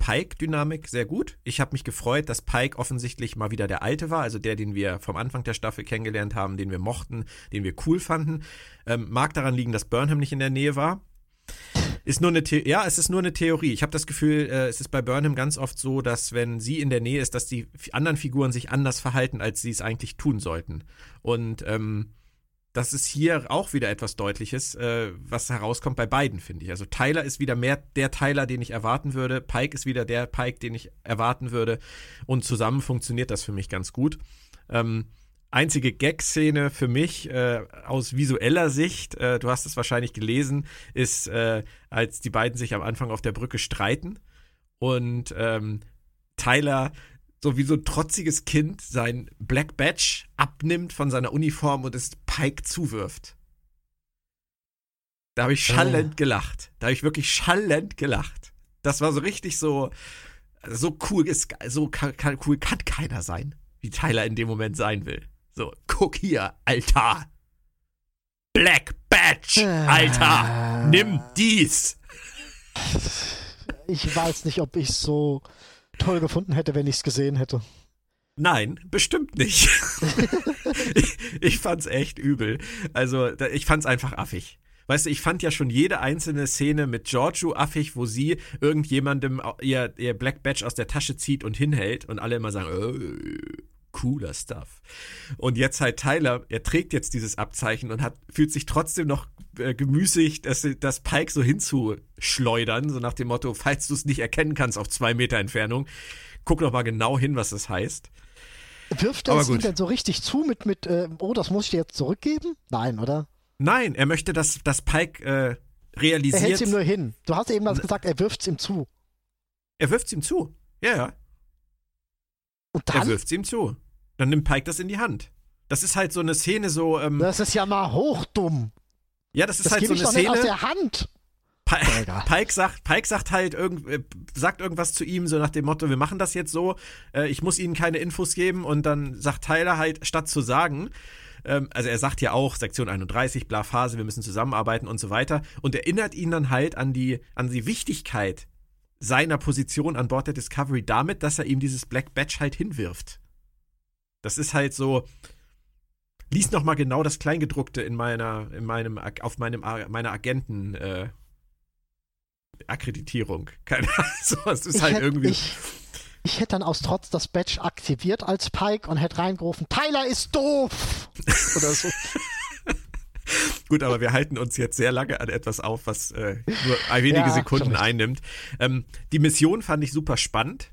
sehr gut. Ich habe mich gefreut, dass Pike offensichtlich mal wieder der Alte war, also der, den wir vom Anfang der Staffel kennengelernt haben, den wir mochten, den wir cool fanden. Ähm, mag daran liegen, dass Burnham nicht in der Nähe war. Ist nur eine The ja, es ist nur eine Theorie. Ich habe das Gefühl, äh, es ist bei Burnham ganz oft so, dass wenn sie in der Nähe ist, dass die anderen Figuren sich anders verhalten, als sie es eigentlich tun sollten. Und ähm, das ist hier auch wieder etwas Deutliches, äh, was herauskommt bei beiden, finde ich. Also Tyler ist wieder mehr der Tyler, den ich erwarten würde. Pike ist wieder der Pike, den ich erwarten würde. Und zusammen funktioniert das für mich ganz gut. Ähm, einzige Gag-Szene für mich äh, aus visueller Sicht, äh, du hast es wahrscheinlich gelesen, ist, äh, als die beiden sich am Anfang auf der Brücke streiten und ähm, Tyler so wie so ein trotziges Kind sein Black Badge abnimmt von seiner Uniform und es Pike zuwirft. Da habe ich schallend oh. gelacht. Da habe ich wirklich schallend gelacht. Das war so richtig so, so cool ist, so kann, kann, cool kann keiner sein, wie Tyler in dem Moment sein will. So, guck hier, Alter. Black Badge, Alter. Nimm dies. Ich weiß nicht, ob ich so toll gefunden hätte, wenn ich es gesehen hätte. Nein, bestimmt nicht. ich, ich fand's echt übel. Also, ich fand's einfach affig. Weißt du, ich fand ja schon jede einzelne Szene mit Giorgio affig, wo sie irgendjemandem ihr, ihr Black Badge aus der Tasche zieht und hinhält und alle immer sagen, äh, cooler Stuff. Und jetzt halt Tyler, er trägt jetzt dieses Abzeichen und hat, fühlt sich trotzdem noch äh, gemüßigt, das, das Pike so hinzuschleudern, so nach dem Motto, falls du es nicht erkennen kannst auf zwei Meter Entfernung, guck doch mal genau hin, was das heißt. Wirft er es ihm denn so richtig zu mit, mit äh, oh, das muss ich dir jetzt zurückgeben? Nein, oder? Nein, er möchte, dass, dass Pike äh, realisiert. Er hält es ihm nur hin. Du hast eben was gesagt, er wirft es ihm zu. Er wirft es ihm zu. Ja, ja. Und dann? Er wirft es ihm zu. Dann nimmt Pike das in die Hand. Das ist halt so eine Szene so. Ähm, das ist ja mal hochdumm. Ja, das ist das halt so eine Szene. Nicht aus der Hand. Pike sagt, Pike sagt halt irgend, äh, sagt irgendwas zu ihm, so nach dem Motto, wir machen das jetzt so, äh, ich muss ihnen keine Infos geben und dann sagt Tyler halt, statt zu sagen, ähm, also er sagt ja auch, Sektion 31, bla Phase, wir müssen zusammenarbeiten und so weiter und erinnert ihn dann halt an die, an die Wichtigkeit seiner Position an Bord der Discovery damit, dass er ihm dieses Black Badge halt hinwirft. Das ist halt so. Lies noch mal genau das Kleingedruckte in meiner, in meinem, auf meinem, meiner Agenten, äh, Akkreditierung. Keine Ahnung, es ist ich halt hätte, irgendwie. Ich, ich hätte dann aus Trotz das Badge aktiviert als Pike und hätte reingerufen, Tyler ist doof! Oder so. Gut, aber wir halten uns jetzt sehr lange an etwas auf, was äh, nur wenige ja, Sekunden einnimmt. Ähm, die Mission fand ich super spannend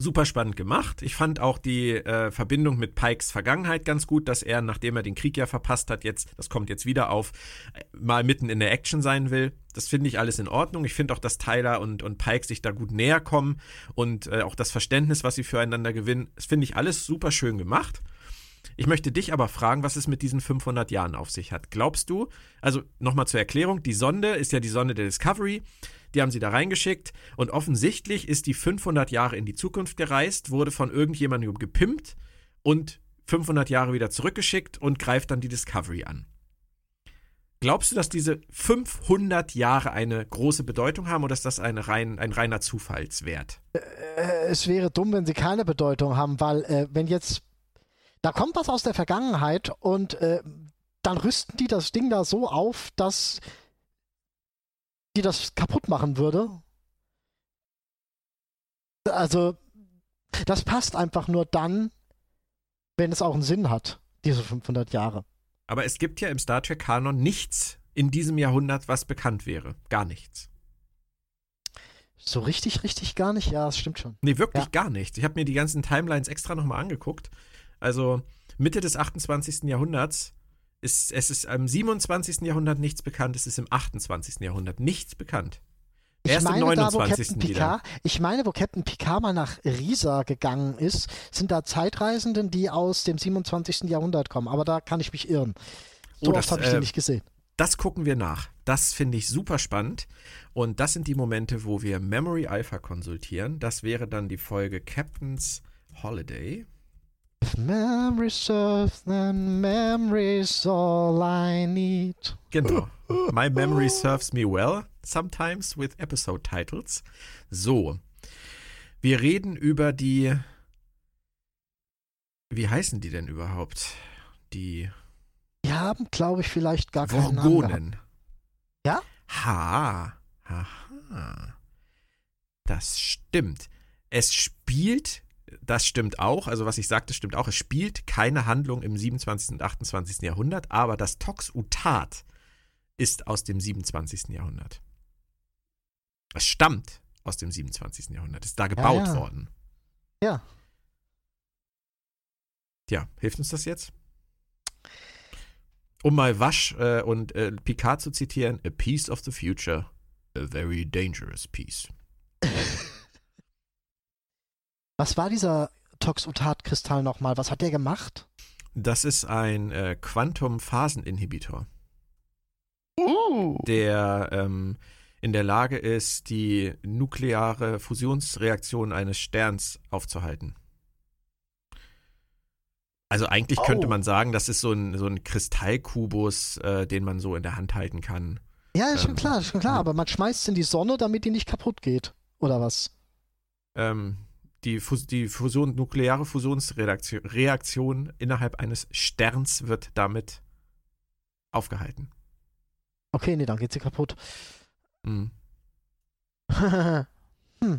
super spannend gemacht. Ich fand auch die äh, Verbindung mit Pikes Vergangenheit ganz gut, dass er, nachdem er den Krieg ja verpasst hat, jetzt, das kommt jetzt wieder auf, äh, mal mitten in der Action sein will. Das finde ich alles in Ordnung. Ich finde auch, dass Tyler und, und Pike sich da gut näher kommen und äh, auch das Verständnis, was sie füreinander gewinnen, das finde ich alles super schön gemacht. Ich möchte dich aber fragen, was es mit diesen 500 Jahren auf sich hat. Glaubst du, also nochmal zur Erklärung, die Sonde ist ja die Sonde der Discovery. Die haben sie da reingeschickt und offensichtlich ist die 500 Jahre in die Zukunft gereist, wurde von irgendjemandem gepimpt und 500 Jahre wieder zurückgeschickt und greift dann die Discovery an. Glaubst du, dass diese 500 Jahre eine große Bedeutung haben oder ist das ein, rein, ein reiner Zufallswert? Äh, es wäre dumm, wenn sie keine Bedeutung haben, weil äh, wenn jetzt da kommt was aus der Vergangenheit und äh, dann rüsten die das Ding da so auf, dass die das kaputt machen würde. Also, das passt einfach nur dann, wenn es auch einen Sinn hat, diese 500 Jahre. Aber es gibt ja im Star Trek-Kanon nichts in diesem Jahrhundert, was bekannt wäre. Gar nichts. So richtig, richtig gar nicht? Ja, das stimmt schon. Nee, wirklich Ja. gar nichts. Ich habe mir die ganzen Timelines extra nochmal angeguckt. Also Mitte des 28. Jahrhunderts ist es ist im 27. Jahrhundert nichts bekannt, es ist im 28. Jahrhundert nichts bekannt. Ich Erst im meine, da, wo 29. Captain wieder. Picard, ich meine, wo Captain Picard mal nach Risa gegangen ist, sind da Zeitreisenden, die aus dem 27. Jahrhundert kommen. Aber da kann ich mich irren. So Oh, das, oft habe ich äh, den nicht gesehen. Das gucken wir nach. Das finde ich super spannend. Und das sind die Momente, wo wir Memory Alpha konsultieren. Das wäre dann die Folge Captain's Holiday. If memory serves, then memory's all I need. Genau. My memory serves me well, sometimes with episode titles. So. Wir reden über die. Wie heißen die denn überhaupt? Die Die haben, glaube ich, vielleicht gar keinen Namen. Ja? Ha. Aha. Das stimmt. Es spielt, das stimmt auch, also was ich sagte, stimmt auch, es spielt keine Handlung im 27. und 28. Jahrhundert, aber das Toxutat ist aus dem 27. Jahrhundert. Es stammt aus dem 27. Jahrhundert, ist da gebaut ja. worden. Ja. Tja, hilft uns das jetzt? Um mal Wasch äh, und äh, Picard zu zitieren, a piece of the future, a very dangerous piece. Was war dieser Toxotat-Kristall nochmal? Was hat der gemacht? Das ist ein äh, Quantum-Phaseninhibitor, Uh. der ähm, in der Lage ist, die nukleare Fusionsreaktion eines Sterns aufzuhalten. Also eigentlich könnte Oh. man sagen, das ist so ein, so ein Kristallkubus, äh, den man so in der Hand halten kann. Ja, ist schon Ähm, klar, ist schon klar. Aber man schmeißt es in die Sonne, damit die nicht kaputt geht. Oder was? ähm, die, Fus die Fusion, nukleare Fusionsreaktion Reaktion innerhalb eines Sterns wird damit aufgehalten. Okay, nee, dann geht sie kaputt. Mhm. wir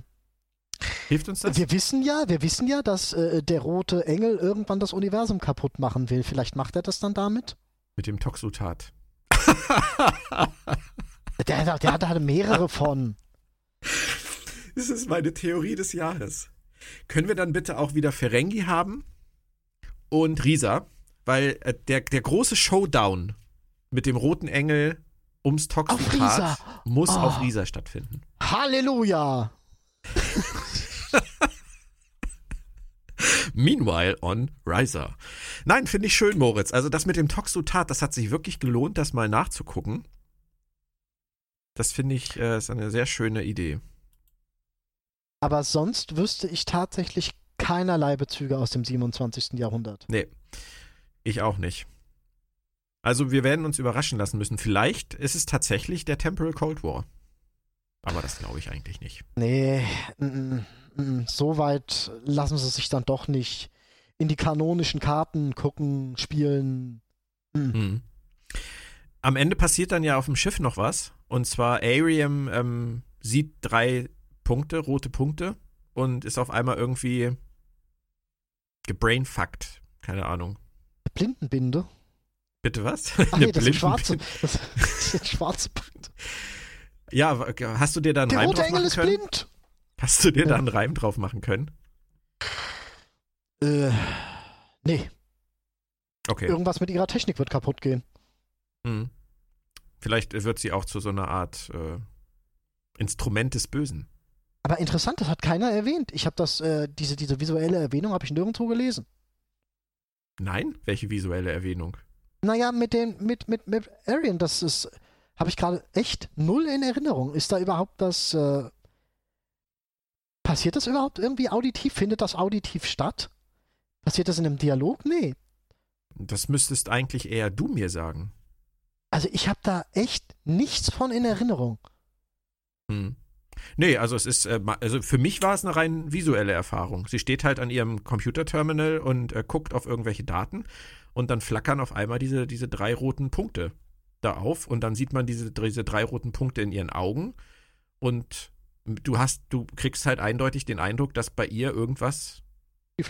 Hilft uns das? wissen ja, wir wissen ja, dass äh, der rote Engel irgendwann das Universum kaputt machen will. Vielleicht macht er das dann damit? Mit dem Toxutat. Der, der, der hatte mehrere von. das ist meine Theorie des Jahres. Können wir dann bitte auch wieder Ferengi haben und Risa? Weil äh, der, der große Showdown mit dem roten Engel ums. Toxutat muss Oh. auf Risa stattfinden. Halleluja! Meanwhile on Riser. Nein, finde ich schön, Moritz. Also das mit dem Toxutat, das hat sich wirklich gelohnt, das mal nachzugucken. Das finde ich äh, ist eine sehr schöne Idee. Aber sonst wüsste ich tatsächlich keinerlei Bezüge aus dem 27. Jahrhundert. Nee, ich auch nicht. Also wir werden uns überraschen lassen müssen. Vielleicht ist es tatsächlich der Temporal Cold War. Aber das glaube ich eigentlich nicht. Nee, mm, mm, mm, so weit lassen sie sich dann doch nicht in die kanonischen Karten gucken, spielen. Mhm. Am Ende passiert dann ja auf dem Schiff noch was. Und zwar Ariam ähm, sieht drei Punkte, rote Punkte, und ist auf einmal irgendwie gebrainfuckt. Keine Ahnung. Blindenbinde. Bitte was? Ach Eine nee, das sind schwarze. Das, sind schwarze Punkte. Ja, hast du dir da einen Der Reim rote drauf Engel machen ist können? blind. Hast du dir da Ja. einen Reim drauf machen können? Äh, nee, Okay. irgendwas mit ihrer Technik wird kaputt gehen. Mhm. Vielleicht wird sie auch zu so einer Art äh, Instrument des Bösen. Aber interessant, das hat keiner erwähnt. Ich habe das, äh, diese, diese visuelle Erwähnung habe ich nirgendwo gelesen. Nein? Welche visuelle Erwähnung? Naja, mit den, mit, mit, mit Arian, das ist, habe ich gerade echt null in Erinnerung. Ist da überhaupt das, äh, passiert das überhaupt irgendwie auditiv? Findet das auditiv statt? Passiert das in einem Dialog? Nee. Das müsstest eigentlich eher du mir sagen. Also ich habe da echt nichts von in Erinnerung. Hm. Nee, also es ist, äh, also für mich war es eine rein visuelle Erfahrung. Sie steht halt an ihrem Computerterminal und äh, guckt auf irgendwelche Daten und dann flackern auf einmal diese, diese drei roten Punkte da auf und dann sieht man diese, diese drei roten Punkte in ihren Augen und du hast, du kriegst halt eindeutig den Eindruck, dass bei ihr irgendwas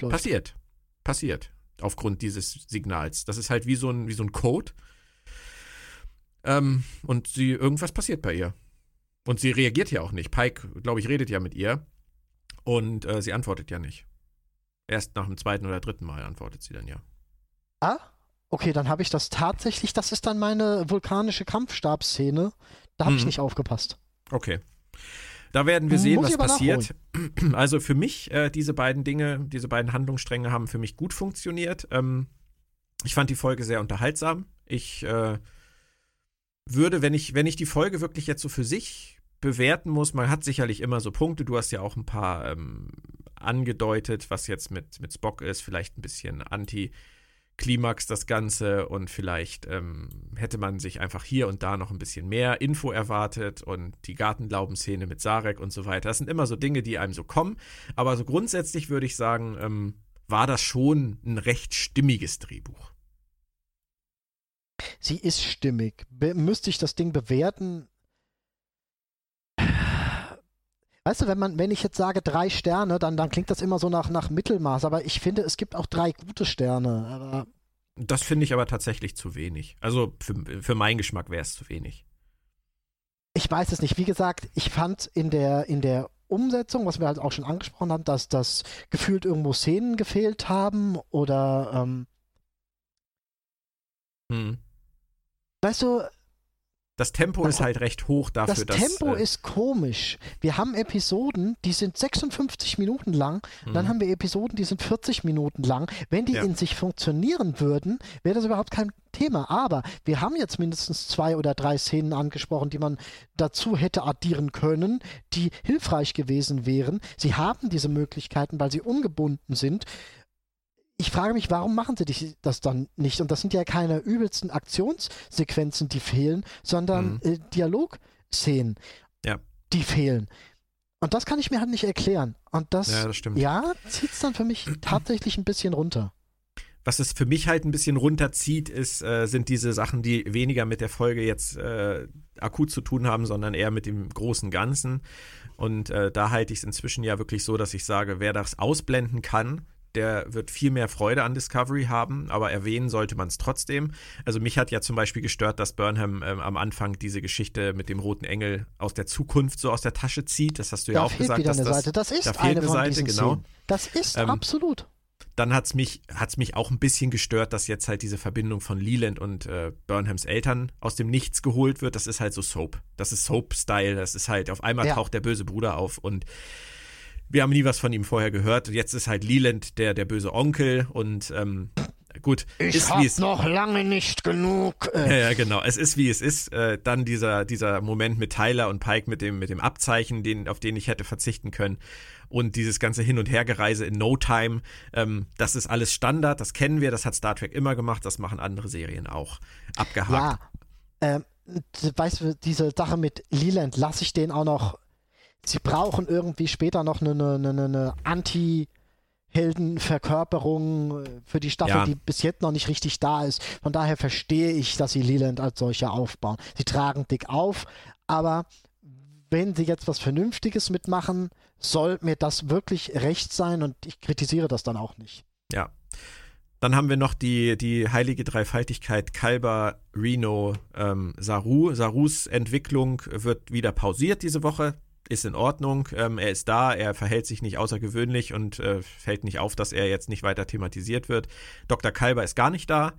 passiert. Passiert. aufgrund dieses Signals. Das ist halt wie so ein, wie so ein Code. Ähm, und sie, irgendwas passiert bei ihr. Und sie reagiert ja auch nicht. Pike, glaube ich, redet ja mit ihr. Und äh, sie antwortet ja nicht. Erst nach dem zweiten oder dritten Mal antwortet sie dann ja. Ah, okay, dann habe ich das tatsächlich. Das ist dann meine vulkanische Kampfstabsszene. Da habe hm. ich mhm. nicht aufgepasst. Okay. Da werden wir sehen, Muss was passiert. Nachholen. Also für mich, äh, diese beiden Dinge, diese beiden Handlungsstränge haben für mich gut funktioniert. Ähm, ich fand die Folge sehr unterhaltsam. Ich äh, würde, wenn ich, wenn ich die Folge wirklich jetzt so für sich bewerten muss, man hat sicherlich immer so Punkte. Du hast ja auch ein paar ähm, angedeutet, was jetzt mit, mit Spock ist, vielleicht ein bisschen anti- Klimax das Ganze und vielleicht ähm, hätte man sich einfach hier und da noch ein bisschen mehr Info erwartet und die Gartenlaubenszene mit Sarek und so weiter. Das sind immer so Dinge, die einem so kommen. Aber so grundsätzlich würde ich sagen, ähm, war das schon ein recht stimmiges Drehbuch. Sie ist stimmig. Be müsste ich das Ding bewerten? Weißt du, wenn man, wenn ich jetzt sage drei Sterne, dann, dann klingt das immer so nach, nach Mittelmaß, aber ich finde, es gibt auch drei gute Sterne. Aber das finde ich aber tatsächlich zu wenig. Also für, für meinen Geschmack wäre es zu wenig. Ich weiß es nicht. Wie gesagt, ich fand in der, in der Umsetzung, was wir halt auch schon angesprochen haben, dass das gefühlt irgendwo Szenen gefehlt haben oder ähm, hm. Weißt du, das Tempo ist halt recht hoch dafür, das dass. Das Tempo äh, ist komisch. Wir haben Episoden, die sind 56 Minuten lang, mhm. dann haben wir Episoden, die sind 40 Minuten lang. Wenn die ja. in sich funktionieren würden, wäre das überhaupt kein Thema. Aber wir haben jetzt mindestens zwei oder drei Szenen angesprochen, die man dazu hätte addieren können, die hilfreich gewesen wären. Sie haben diese Möglichkeiten, weil sie ungebunden sind ich frage mich, warum machen sie das dann nicht? Und das sind ja keine übelsten Aktionssequenzen, die fehlen, sondern mhm. äh, Dialogszenen, ja. die fehlen. Und das kann ich mir halt nicht erklären. Und das, ja, das ja zieht es dann für mich tatsächlich ein bisschen runter. Was es für mich halt ein bisschen runterzieht, ist, äh, sind diese Sachen, die weniger mit der Folge jetzt äh, akut zu tun haben, sondern eher mit dem großen Ganzen. Und äh, da halte ich es inzwischen ja wirklich so, dass ich sage, wer das ausblenden kann, der wird viel mehr Freude an Discovery haben, aber erwähnen sollte man es trotzdem. Also mich hat ja zum Beispiel gestört, dass Burnham ähm, am Anfang diese Geschichte mit dem roten Engel aus der Zukunft so aus der Tasche zieht. Das hast du da ja auch gesagt. Dass das, Seite. das ist da fehlt eine, eine Seite, genau. Szenen. Das ist ähm, absolut. Dann hat es mich, hat's mich auch ein bisschen gestört, dass jetzt halt diese Verbindung von Leland und äh, Burnhams Eltern aus dem Nichts geholt wird. Das ist halt so Soap. Das ist Soap-Style. Das ist halt, auf einmal ja. taucht der böse Bruder auf und wir haben nie was von ihm vorher gehört. Jetzt ist halt Leland der, der böse Onkel und ähm, gut. Ich ist, hab es noch lange nicht genug. Äh. Ja, ja, genau. Es ist wie es ist. Äh, dann dieser, dieser Moment mit Tyler und Pike mit dem, mit dem Abzeichen, den, auf den ich hätte verzichten können. Und dieses ganze Hin- und Hergereise in No Time, ähm, das ist alles Standard, das kennen wir, das hat Star Trek immer gemacht, das machen andere Serien auch. Abgehakt. Ja, ähm, weißt du, diese Sache mit Leland, lasse ich den auch noch sie brauchen irgendwie später noch eine, eine, eine Anti- Heldenverkörperung äh, für die Staffel, ja. die bis jetzt noch nicht richtig da ist. Von daher verstehe ich, dass sie Leland als solche aufbauen. Sie tragen dick auf, aber wenn sie jetzt was Vernünftiges mitmachen, soll mir das wirklich recht sein und ich kritisiere das dann auch nicht. Ja. Dann haben wir noch die, die heilige Dreifaltigkeit Kalber, Reno, ähm, Saru. Sarus Entwicklung wird wieder pausiert diese Woche ist in Ordnung. Ähm, er ist da, er verhält sich nicht außergewöhnlich und äh, fällt nicht auf, dass er jetzt nicht weiter thematisiert wird. Dr. Kalber ist gar nicht da.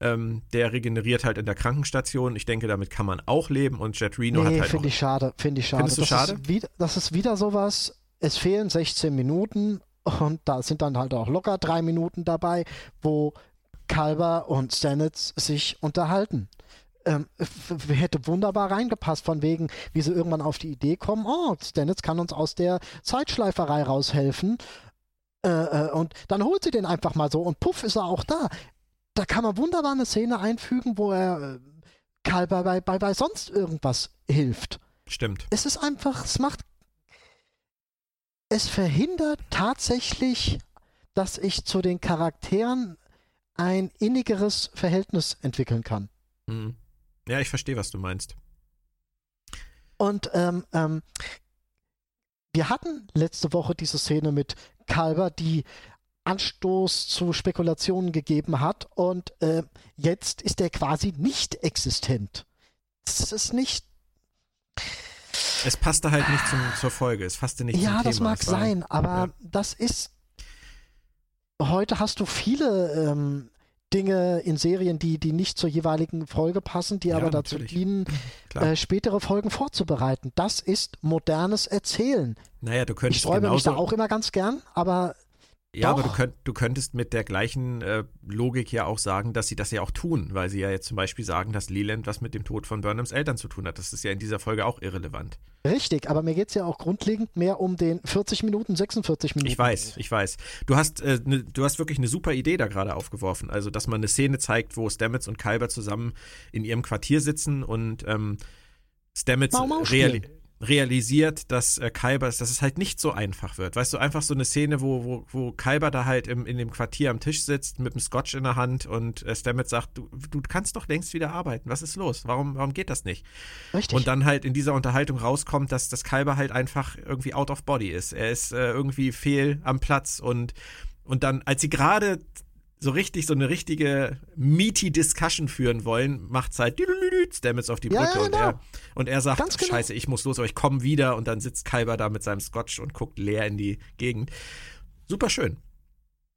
Ähm, der regeneriert halt in der Krankenstation. Ich denke, damit kann man auch leben. Und Jet Reno nee, hat halt. finde ich schade. Finde ich schade. Findest du das schade? Ist wieder, das ist wieder sowas. Es fehlen 16 Minuten und da sind dann halt auch locker drei Minuten dabei, wo Kalber und Stanitz sich unterhalten ähm, hätte wunderbar reingepasst, von wegen, wie sie irgendwann auf die Idee kommen, oh, Stanitz kann uns aus der Zeitschleiferei raushelfen. Äh, äh, und dann holt sie den einfach mal so und puff ist er auch da. Da kann man wunderbar eine Szene einfügen, wo er äh, Karl bei, bei, bei, bei sonst irgendwas hilft. Stimmt. Es ist einfach, es macht. Es verhindert tatsächlich, dass ich zu den Charakteren ein innigeres Verhältnis entwickeln kann. Mhm. Ja, ich verstehe, was du meinst. Und ähm, ähm, wir hatten letzte Woche diese Szene mit Kalber, die Anstoß zu Spekulationen gegeben hat und äh, jetzt ist er quasi nicht existent. Das ist nicht. Es passte halt nicht zum, zur Folge, es passte nicht ja, zum Thema. Ja, das mag war, sein, aber ja. das ist. Heute hast du viele ähm, Dinge in Serien, die, die nicht zur jeweiligen Folge passen, die Ja, aber dazu natürlich. dienen, äh, spätere Folgen vorzubereiten. Das ist modernes Erzählen. naja, du Ich könntest sträube mich genauso, da auch immer ganz gern, aber Ja, aber du, Doch. könnt, du könntest mit der gleichen äh, Logik ja auch sagen, dass sie das ja auch tun, weil sie ja jetzt zum Beispiel sagen, dass Leland was mit dem Tod von Burnhams Eltern zu tun hat. Das ist ja in dieser Folge auch irrelevant. richtig. Aber mir geht es ja auch grundlegend mehr um den 40 Minuten, 46 Minuten. Ich weiß, ich weiß. Du hast, äh, ne, du hast wirklich eine super Idee da gerade aufgeworfen. Also, dass man eine Szene zeigt, wo Stamets und Kyber zusammen in ihrem Quartier sitzen und ähm, Stamets Mau Mau reali spielen. Realisiert, dass äh, Kyber, dass es halt nicht so einfach wird. Weißt du, einfach so eine Szene, wo, wo, wo Kyber da halt im, in dem Quartier am Tisch sitzt mit dem Scotch in der Hand und äh, Stamets sagt, du, du kannst doch längst wieder arbeiten. Was ist los? Warum, warum geht das nicht? Richtig. Und dann halt in dieser Unterhaltung rauskommt, dass das Kalber halt einfach irgendwie out of body ist. Er ist äh, irgendwie fehl am Platz und, und dann, als sie gerade so richtig, so eine richtige meaty Discussion führen wollen, macht's halt Stamets auf die Brücke ja, und, genau. er, und er sagt, genau. scheiße, ich muss los, aber ich komme wieder und dann sitzt Kalber da mit seinem Scotch und guckt leer in die Gegend. Super schön.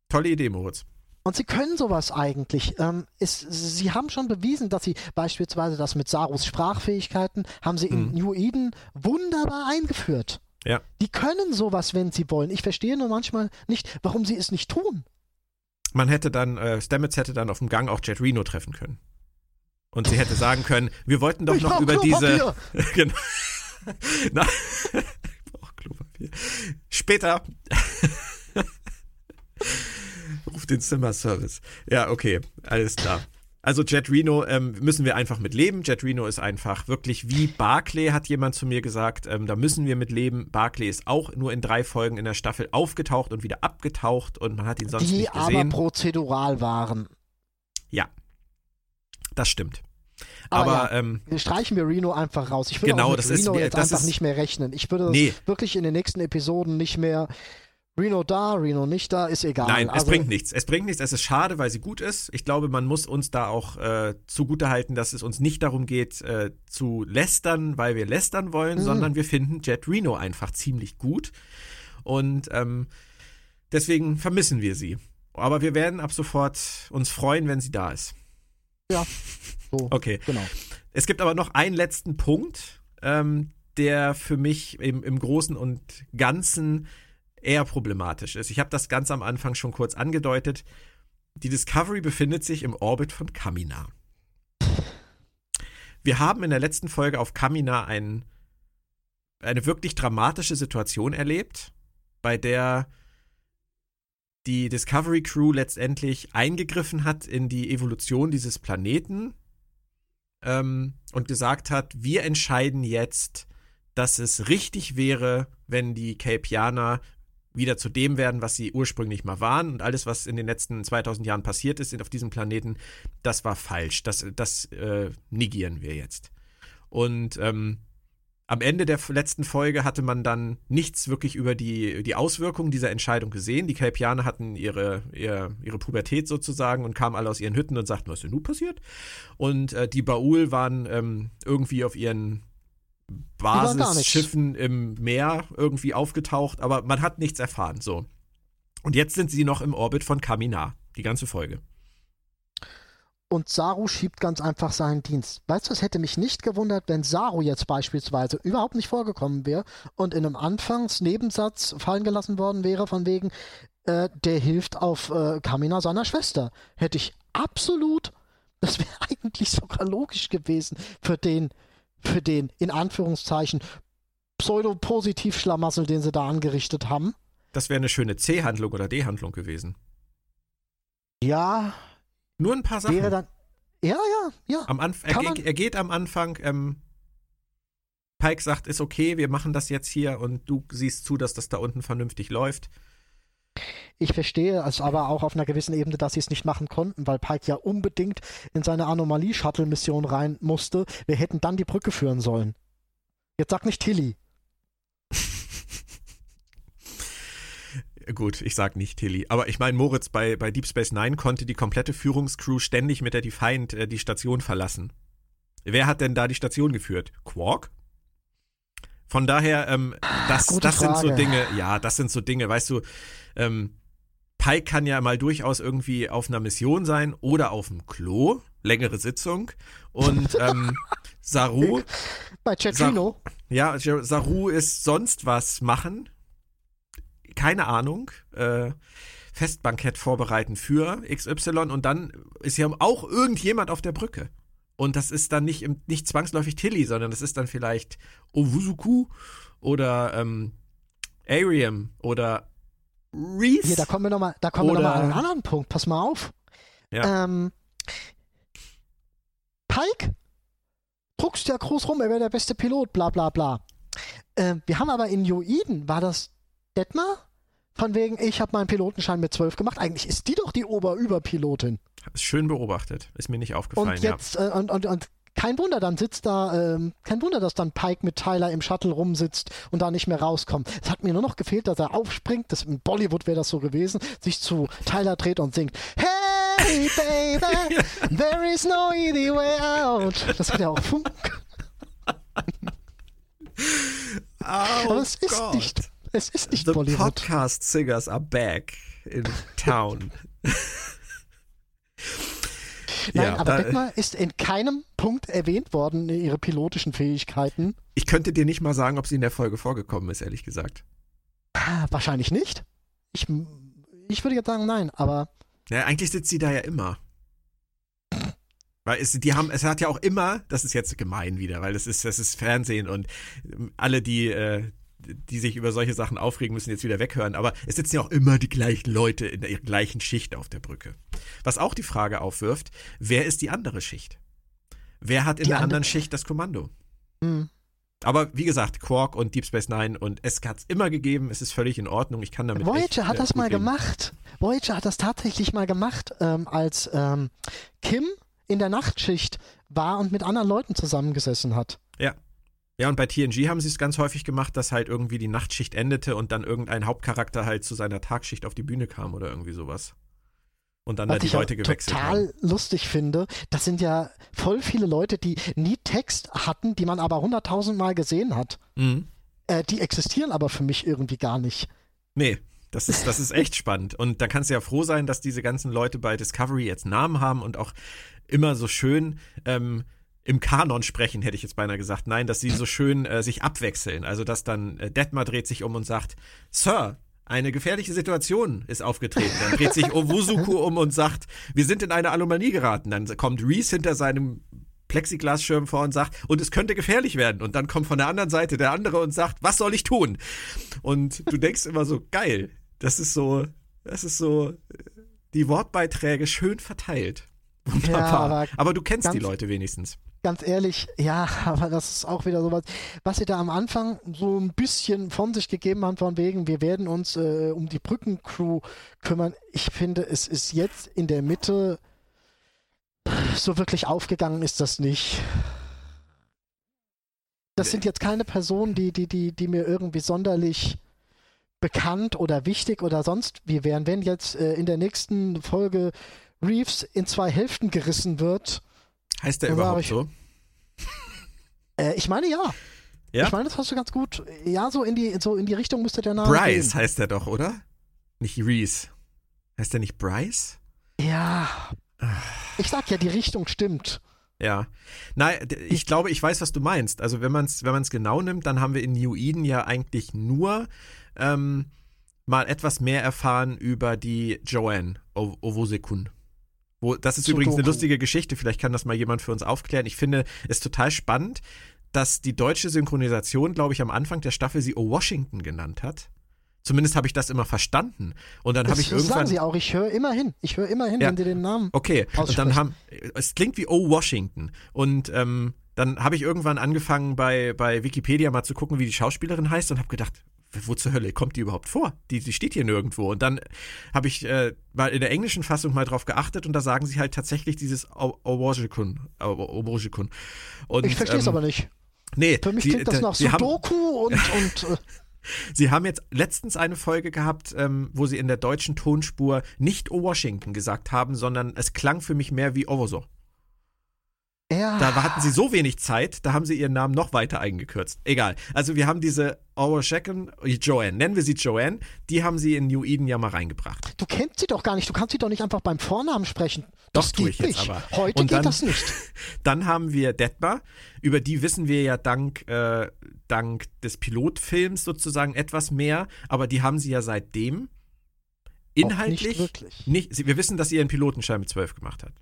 Tolle Idee, Moritz. Und sie können sowas eigentlich. Ähm, ist, sie haben schon bewiesen, dass sie beispielsweise das mit Sarus Sprachfähigkeiten haben sie in Mhm. New Eden wunderbar eingeführt. Ja. Die können sowas, wenn sie wollen. Ich verstehe nur manchmal nicht, warum sie es nicht tun. Man hätte dann, äh, Stamets hätte dann auf dem Gang auch Jet Reno treffen können. Und sie hätte sagen können, wir wollten doch Ich noch über diese. Genau. Na, ich brauch Klopapier. Später. Ruf den Zimmerservice. Ja, okay, alles klar. Also Jet Reno ähm, müssen wir einfach mit leben. Jet Reno ist einfach wirklich wie Barclay, hat jemand zu mir gesagt. Ähm, da müssen wir mit leben. Barclay ist auch nur in drei Folgen in der Staffel aufgetaucht und wieder abgetaucht und man hat ihn sonst Die nicht aber gesehen. prozedural waren. Ja, das stimmt. Aber Aber, ähm, Streichen wir Reno einfach raus. Ich würde Genau, auch mit das ist- Reno jetzt einfach ist- nicht mehr rechnen. Ich würde das nee, wirklich in den nächsten Episoden nicht mehr Reno da, Reno nicht da, ist egal. nein, es Also, bringt nichts. Es bringt nichts. Es ist schade, weil sie gut ist. Ich glaube, man muss uns da auch äh, zugutehalten, dass es uns nicht darum geht, äh, zu lästern, weil wir lästern wollen, Mhm. sondern wir finden Jet Reno einfach ziemlich gut. Und ähm, deswegen vermissen wir sie. Aber wir werden ab sofort uns freuen, wenn sie da ist. So, Okay. genau. Es gibt aber noch einen letzten Punkt, ähm, der für mich im, im Großen und Ganzen eher problematisch ist. Ich habe das ganz am Anfang schon kurz angedeutet. Die Discovery befindet sich im Orbit von Kamina. Wir haben in der letzten Folge auf Kamina ein, eine wirklich dramatische Situation erlebt, bei der die Discovery Crew letztendlich eingegriffen hat in die Evolution dieses Planeten ähm, und gesagt hat, wir entscheiden jetzt, dass es richtig wäre, wenn die Kelpianer wieder zu dem werden, was sie ursprünglich mal waren. Und alles, was in den letzten 2000 Jahren passiert ist auf diesem Planeten, das war falsch. Das, das äh, negieren wir jetzt. Und ähm, am Ende der letzten Folge hatte man dann nichts wirklich über die, die Auswirkungen dieser Entscheidung gesehen. Die Kelpianer hatten ihre, ihre, ihre Pubertät sozusagen und kamen alle aus ihren Hütten und sagten, was ist denn nun passiert? Und äh, die Baul waren ähm, irgendwie auf ihren. Basisschiffen im Meer irgendwie aufgetaucht, aber man hat nichts erfahren. So. Und jetzt sind sie noch im Orbit von Kaminar, die ganze Folge. Und Saru schiebt ganz einfach seinen Dienst. Weißt du, es hätte mich nicht gewundert, wenn Saru jetzt beispielsweise überhaupt nicht vorgekommen wäre und in einem Anfangsnebensatz fallen gelassen worden wäre, von wegen, äh, der hilft auf äh, Kamina seiner Schwester. Hätte ich absolut, das wäre eigentlich sogar logisch gewesen für den, für den, in Anführungszeichen, Pseudo-Positiv-Schlamassel, den sie da angerichtet haben. Das wäre eine schöne C-Handlung oder D-Handlung gewesen. Ja, Nur ein paar Sachen. wäre dann. Ja, ja, ja. Am Anf er, er geht am Anfang, ähm, Pike sagt, ist okay, wir machen das jetzt hier und du siehst zu, dass das da unten vernünftig läuft. Ich verstehe es aber auch auf einer gewissen Ebene, dass sie es nicht machen konnten, weil Pike ja unbedingt in seine Anomalie-Shuttle-Mission rein musste. Wir hätten dann die Brücke führen sollen. Jetzt sag nicht Tilly. gut, ich sag nicht Tilly. Aber ich meine, Moritz bei, bei Deep Space Nine konnte die komplette Führungscrew ständig mit der Defiant äh, die Station verlassen. Wer hat denn da die Station geführt? Quark? Von daher, ähm, das, Gute das sind so. Dinge, ja, das sind so Dinge, weißt du, ähm, Pike kann ja mal durchaus irgendwie auf einer Mission sein oder auf dem Klo, längere Sitzung. Und ähm, Saru, Bei Cecchino. ja, Saru ist sonst was machen. Keine Ahnung. Äh, Festbankett vorbereiten für XY und dann ist ja auch irgendjemand auf der Brücke. Und das ist dann nicht, im- nicht zwangsläufig Tilly, sondern das ist dann vielleicht Owuzuku oder ähm, Ariam oder Reese. Hier, da kommen wir nochmal noch mal Oder- an einen anderen Punkt. Pass mal auf. Ja. Ähm, Pike druckst ja groß rum, er wäre der beste Pilot, bla bla bla. Ähm, wir haben aber in Eden, war das Detmar? Von wegen, ich habe meinen Pilotenschein mit 12 gemacht. Eigentlich ist die doch die Ober-Überpilotin. Schön beobachtet. Ist mir nicht aufgefallen, Und jetzt, äh, und, und, und kein Wunder, dann sitzt da, ähm, kein Wunder, dass dann Pike mit Tyler im Shuttle rumsitzt und da nicht mehr rauskommt. Es hat mir nur noch gefehlt, dass er aufspringt, das, in Bollywood wäre das so gewesen, sich zu Tyler dreht und singt, Hey baby, there is no easy way out. Das hat ja auch funken. ja. Oh Aber es ist Gott. nicht, es ist nicht The Bollywood. podcast singers are back in town. Nein, Ja, aber Detmar ist in keinem Punkt erwähnt worden, ihre pilotischen Fähigkeiten. Ich könnte dir nicht mal sagen, ob sie in der Folge vorgekommen ist, ehrlich gesagt. Ah, Wahrscheinlich nicht. Ich, ich würde jetzt sagen, nein, aber Ja, eigentlich sitzt sie da ja immer. Weil es, die haben, es hat ja auch immer, das ist jetzt gemein wieder, weil das ist, das ist Fernsehen und alle, die, äh, die sich über solche Sachen aufregen, müssen jetzt wieder weghören. Aber es sitzen ja auch immer die gleichen Leute in der gleichen Schicht auf der Brücke. Was auch die Frage aufwirft, wer ist die andere Schicht? Wer hat in Die der ande- anderen Schicht das Kommando? hm, Aber wie gesagt, Quark und Deep Space Nine und es hat es immer gegeben, es ist völlig in Ordnung, ich kann damit Voyager hat äh, das mal leben. gemacht. Voyager hat das tatsächlich mal gemacht, ähm, als ähm, Kim in der Nachtschicht war und mit anderen Leuten zusammengesessen hat. Ja, und bei TNG haben sie es ganz häufig gemacht, dass halt irgendwie die Nachtschicht endete und dann irgendein Hauptcharakter halt zu seiner Tagschicht auf die Bühne kam oder irgendwie sowas. Und dann da Was die ich ja Leute gewechselt total haben. lustig finde, das sind ja voll viele Leute, die nie Text hatten, die man aber hunderttausendmal gesehen hat. Mhm. Äh, die existieren aber für mich irgendwie gar nicht. Nee, das ist, das ist echt spannend. Und da kannst du ja froh sein, dass diese ganzen Leute bei Discovery jetzt Namen haben und auch immer so schön ähm, im Kanon sprechen, hätte ich jetzt beinahe gesagt. Nein, dass sie so schön äh, sich abwechseln. Also, dass dann äh, Detmar dreht sich um und sagt, Sir, eine gefährliche Situation ist aufgetreten. Dann dreht sich Owusuku um und sagt, wir sind in eine Anomalie geraten. Dann kommt Reese hinter seinem Plexiglasschirm vor und sagt, und es könnte gefährlich werden. Und dann kommt von der anderen Seite der andere und sagt, was soll ich tun? Und du denkst immer so, geil, das ist so, das ist so, äh, die Wortbeiträge schön verteilt. Wunderbar. Ja, aber, aber du kennst die Leute wenigstens. Ganz ehrlich, ja, aber das ist auch wieder sowas, was sie da am Anfang so ein bisschen von sich gegeben haben, von wegen, wir werden uns äh, um die Brückencrew kümmern. Ich finde, es ist jetzt in der Mitte so wirklich aufgegangen ist das nicht. Das sind jetzt keine Personen, die, die, die, die mir irgendwie sonderlich bekannt oder wichtig oder sonst wie wären. Wenn jetzt äh, in der nächsten Folge Reeves in zwei Hälften gerissen wird, Heißt der überhaupt ich- so? äh, ich meine ja. Ja? Ich meine, das hast du ganz gut. Ja, so in die, so in die Richtung müsste der Name Bryce gehen. heißt der doch, oder? Nicht Reese. Heißt der nicht Bryce? Ja. Ich sag ja, die Richtung stimmt. Ja. Nein, ich glaube, ich weiß, was du meinst. Also wenn man es wenn man's genau nimmt, dann haben wir in New Eden ja eigentlich nur ähm, mal etwas mehr erfahren über die Joanne O- Owosekun. Wo, das ist übrigens eine lustige Geschichte, vielleicht kann das mal jemand für uns aufklären. Ich finde es total spannend, dass die deutsche Synchronisation, glaube ich, am Anfang der Staffel sie O Washington genannt hat. Zumindest habe ich das immer verstanden. Und dann habe ich das sagen irgendwann. sie auch. Ich höre immer hin. Ich höre immer hin, Ja. wenn sie den Namen. Okay, und dann haben, es klingt wie O Washington. Und ähm, dann habe ich irgendwann angefangen bei, bei Wikipedia mal zu gucken, wie die Schauspielerin heißt und habe gedacht, wo zur Hölle kommt die überhaupt vor? Die, die steht hier nirgendwo. Und dann habe ich äh, mal in der englischen Fassung mal drauf geachtet und da sagen sie halt tatsächlich dieses O- Owojikun. O- Owojikun. Und, Ich verstehe es ähm, aber nicht. Nee, Für mich sie, klingt das da- nach sie haben, Sudoku und, und äh, Sie haben jetzt letztens eine Folge gehabt, ähm, wo sie in der deutschen Tonspur nicht O Washington gesagt haben, sondern es klang für mich mehr wie Owoso. Ja. Da hatten sie so wenig Zeit, da haben sie ihren Namen noch weiter eingekürzt. Egal. Also wir haben diese Owashaken, Joanne, nennen wir sie Joanne, die haben sie in New Eden ja mal reingebracht. Du kennst sie doch gar nicht, du kannst sie doch nicht einfach beim Vornamen sprechen. Doch, Das tue geht ich jetzt nicht. aber. Heute Und geht dann- das nicht. Dann haben wir Detmar, über die wissen wir ja dank, äh, dank des Pilotfilms sozusagen etwas mehr, aber die haben sie ja seitdem inhaltlich Auch nicht wirklich. nicht- wir wissen, dass sie ihren Pilotenschein mit 12 gemacht hat.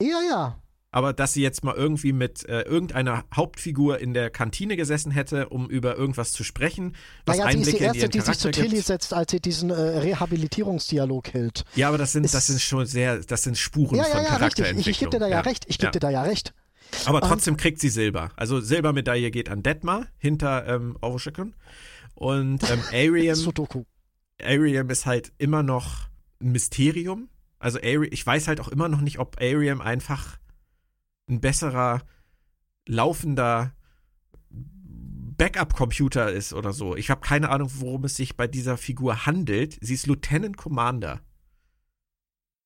Ja, ja. Aber dass sie jetzt mal irgendwie mit äh, irgendeiner Hauptfigur in der Kantine gesessen hätte, um über irgendwas zu sprechen, was Naja, sie ist Einblicke die in Erste, ihren die sich zu Charakter Tilly gibt. setzt, als sie diesen äh, Rehabilitierungsdialog hält. Ja, aber das sind, das sind schon sehr, das sind Spuren Ja, von ja, ja, richtig. Charakterentwicklung. Ich, ich gebe dir da ja, recht. Ich gebe Ja. dir da ja recht. Aber Und- trotzdem kriegt sie Silber. Also Silbermedaille geht an Detmar hinter ähm, Overschicken. Und ähm, Ariam, Sudoku. Ariam ist halt immer noch ein Mysterium. Also Ari ich weiß halt auch immer noch nicht, ob Ariam einfach ein besserer laufender Backup-Computer ist oder so. Ich habe keine Ahnung, worum es sich bei dieser Figur handelt. Sie ist Lieutenant Commander.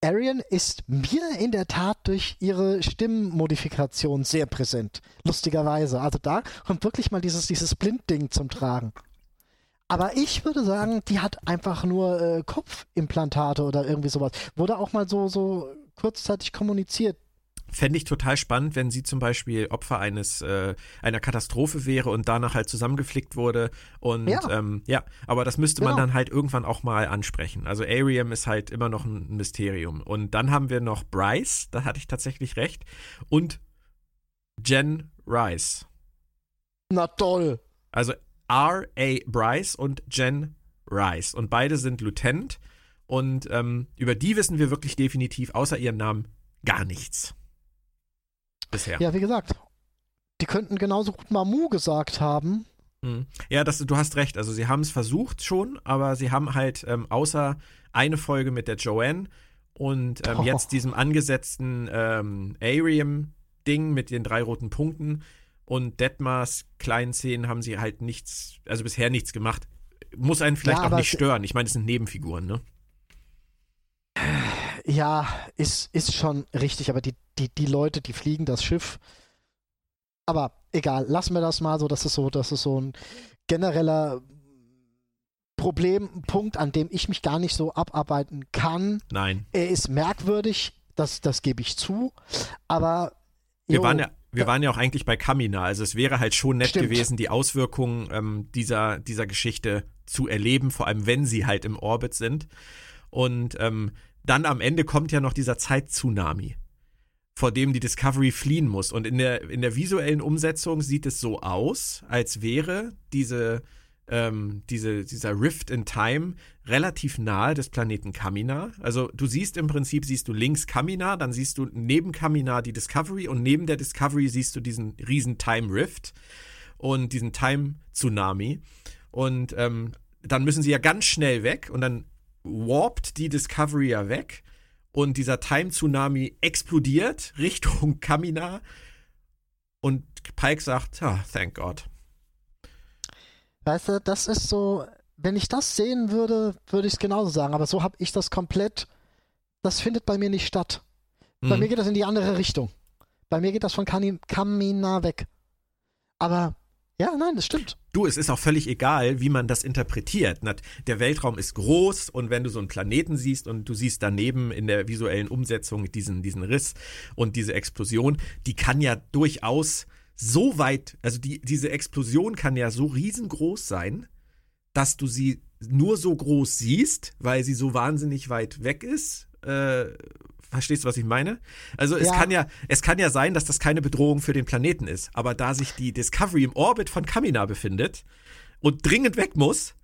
Arian ist mir in der Tat durch ihre Stimmenmodifikation sehr präsent. Lustigerweise. Also da kommt wirklich mal dieses, dieses Blindding zum Tragen. Aber ich würde sagen, die hat einfach nur äh, Kopfimplantate oder irgendwie sowas. Wurde auch mal so, so kurzzeitig kommuniziert. Fände ich total spannend, wenn sie zum Beispiel Opfer eines äh, einer Katastrophe wäre und danach halt zusammengeflickt wurde. Und ja, ähm, ja aber das müsste man Genau. dann halt irgendwann auch mal ansprechen. Also Ariam ist halt immer noch ein Mysterium. Und dann haben wir noch Bryce, da hatte ich tatsächlich recht, und Jen Rice. Na toll. Also R.A. Bryce und Jen Rice. Und beide sind Lieutenant. Und ähm, über die wissen wir wirklich definitiv, außer ihrem Namen, gar nichts. Bisher. Ja, wie gesagt, die könnten genauso gut Mamu gesagt haben. Mhm. Ja, das, du hast recht. Also sie haben es versucht schon, aber sie haben halt ähm, außer eine Folge mit der Joanne und ähm, Oh. jetzt diesem angesetzten ähm, Ariam-Ding mit den drei roten Punkten und Detmars kleinen Szenen haben sie halt nichts, also bisher nichts gemacht. Muss einen vielleicht Ja, auch nicht stören. Ich meine, es sind Nebenfiguren, ne? Ja, ist, ist schon richtig, aber die, die, die Leute, die fliegen das Schiff. Aber egal, lassen wir das mal so. Das ist so, das ist so ein genereller Problempunkt, an dem ich mich gar nicht so abarbeiten kann. Nein. Er ist merkwürdig, das, das gebe ich zu. Aber Wir jo, waren ja, wir waren ja auch eigentlich bei Kamina. Also es wäre halt schon nett Stimmt. gewesen, die Auswirkungen ähm, dieser, dieser Geschichte zu erleben, vor allem wenn sie halt im Orbit sind. Und ähm, dann am Ende kommt ja noch dieser Zeit-Tsunami, vor dem die Discovery fliehen muss. Und in der, in der visuellen Umsetzung sieht es so aus, als wäre diese, ähm, diese, dieser Rift in Time relativ nahe des Planeten Kamina. Also du siehst im Prinzip, siehst du links Kamina, dann siehst du neben Kamina die Discovery und neben der Discovery siehst du diesen riesen Time Rift und diesen Time Tsunami. Und ähm, dann müssen sie ja ganz schnell weg und dann warpt die Discovery ja weg und dieser Time Tsunami explodiert Richtung Kamina und Pike sagt, ah, thank God. Weißt du, das ist so, wenn ich das sehen würde, würde ich es genauso sagen. Aber so habe ich das komplett, das findet bei mir nicht statt. Bei Mhm. mir geht das in die andere Richtung. Bei mir geht das von Kamina weg. Aber, ja, nein, das stimmt. Du, es ist auch völlig egal, wie man das interpretiert. Der Weltraum ist groß und wenn du so einen Planeten siehst und du siehst daneben in der visuellen Umsetzung diesen, diesen Riss und diese Explosion, die kann ja durchaus so weit, also die, diese Explosion kann ja so riesengroß sein, dass du sie nur so groß siehst, weil sie so wahnsinnig weit weg ist. Äh, verstehst du, was ich meine? Also es Ja. kann ja, es kann ja sein, dass das keine Bedrohung für den Planeten ist. Aber da sich die Discovery im Orbit von Kamina befindet und dringend weg muss,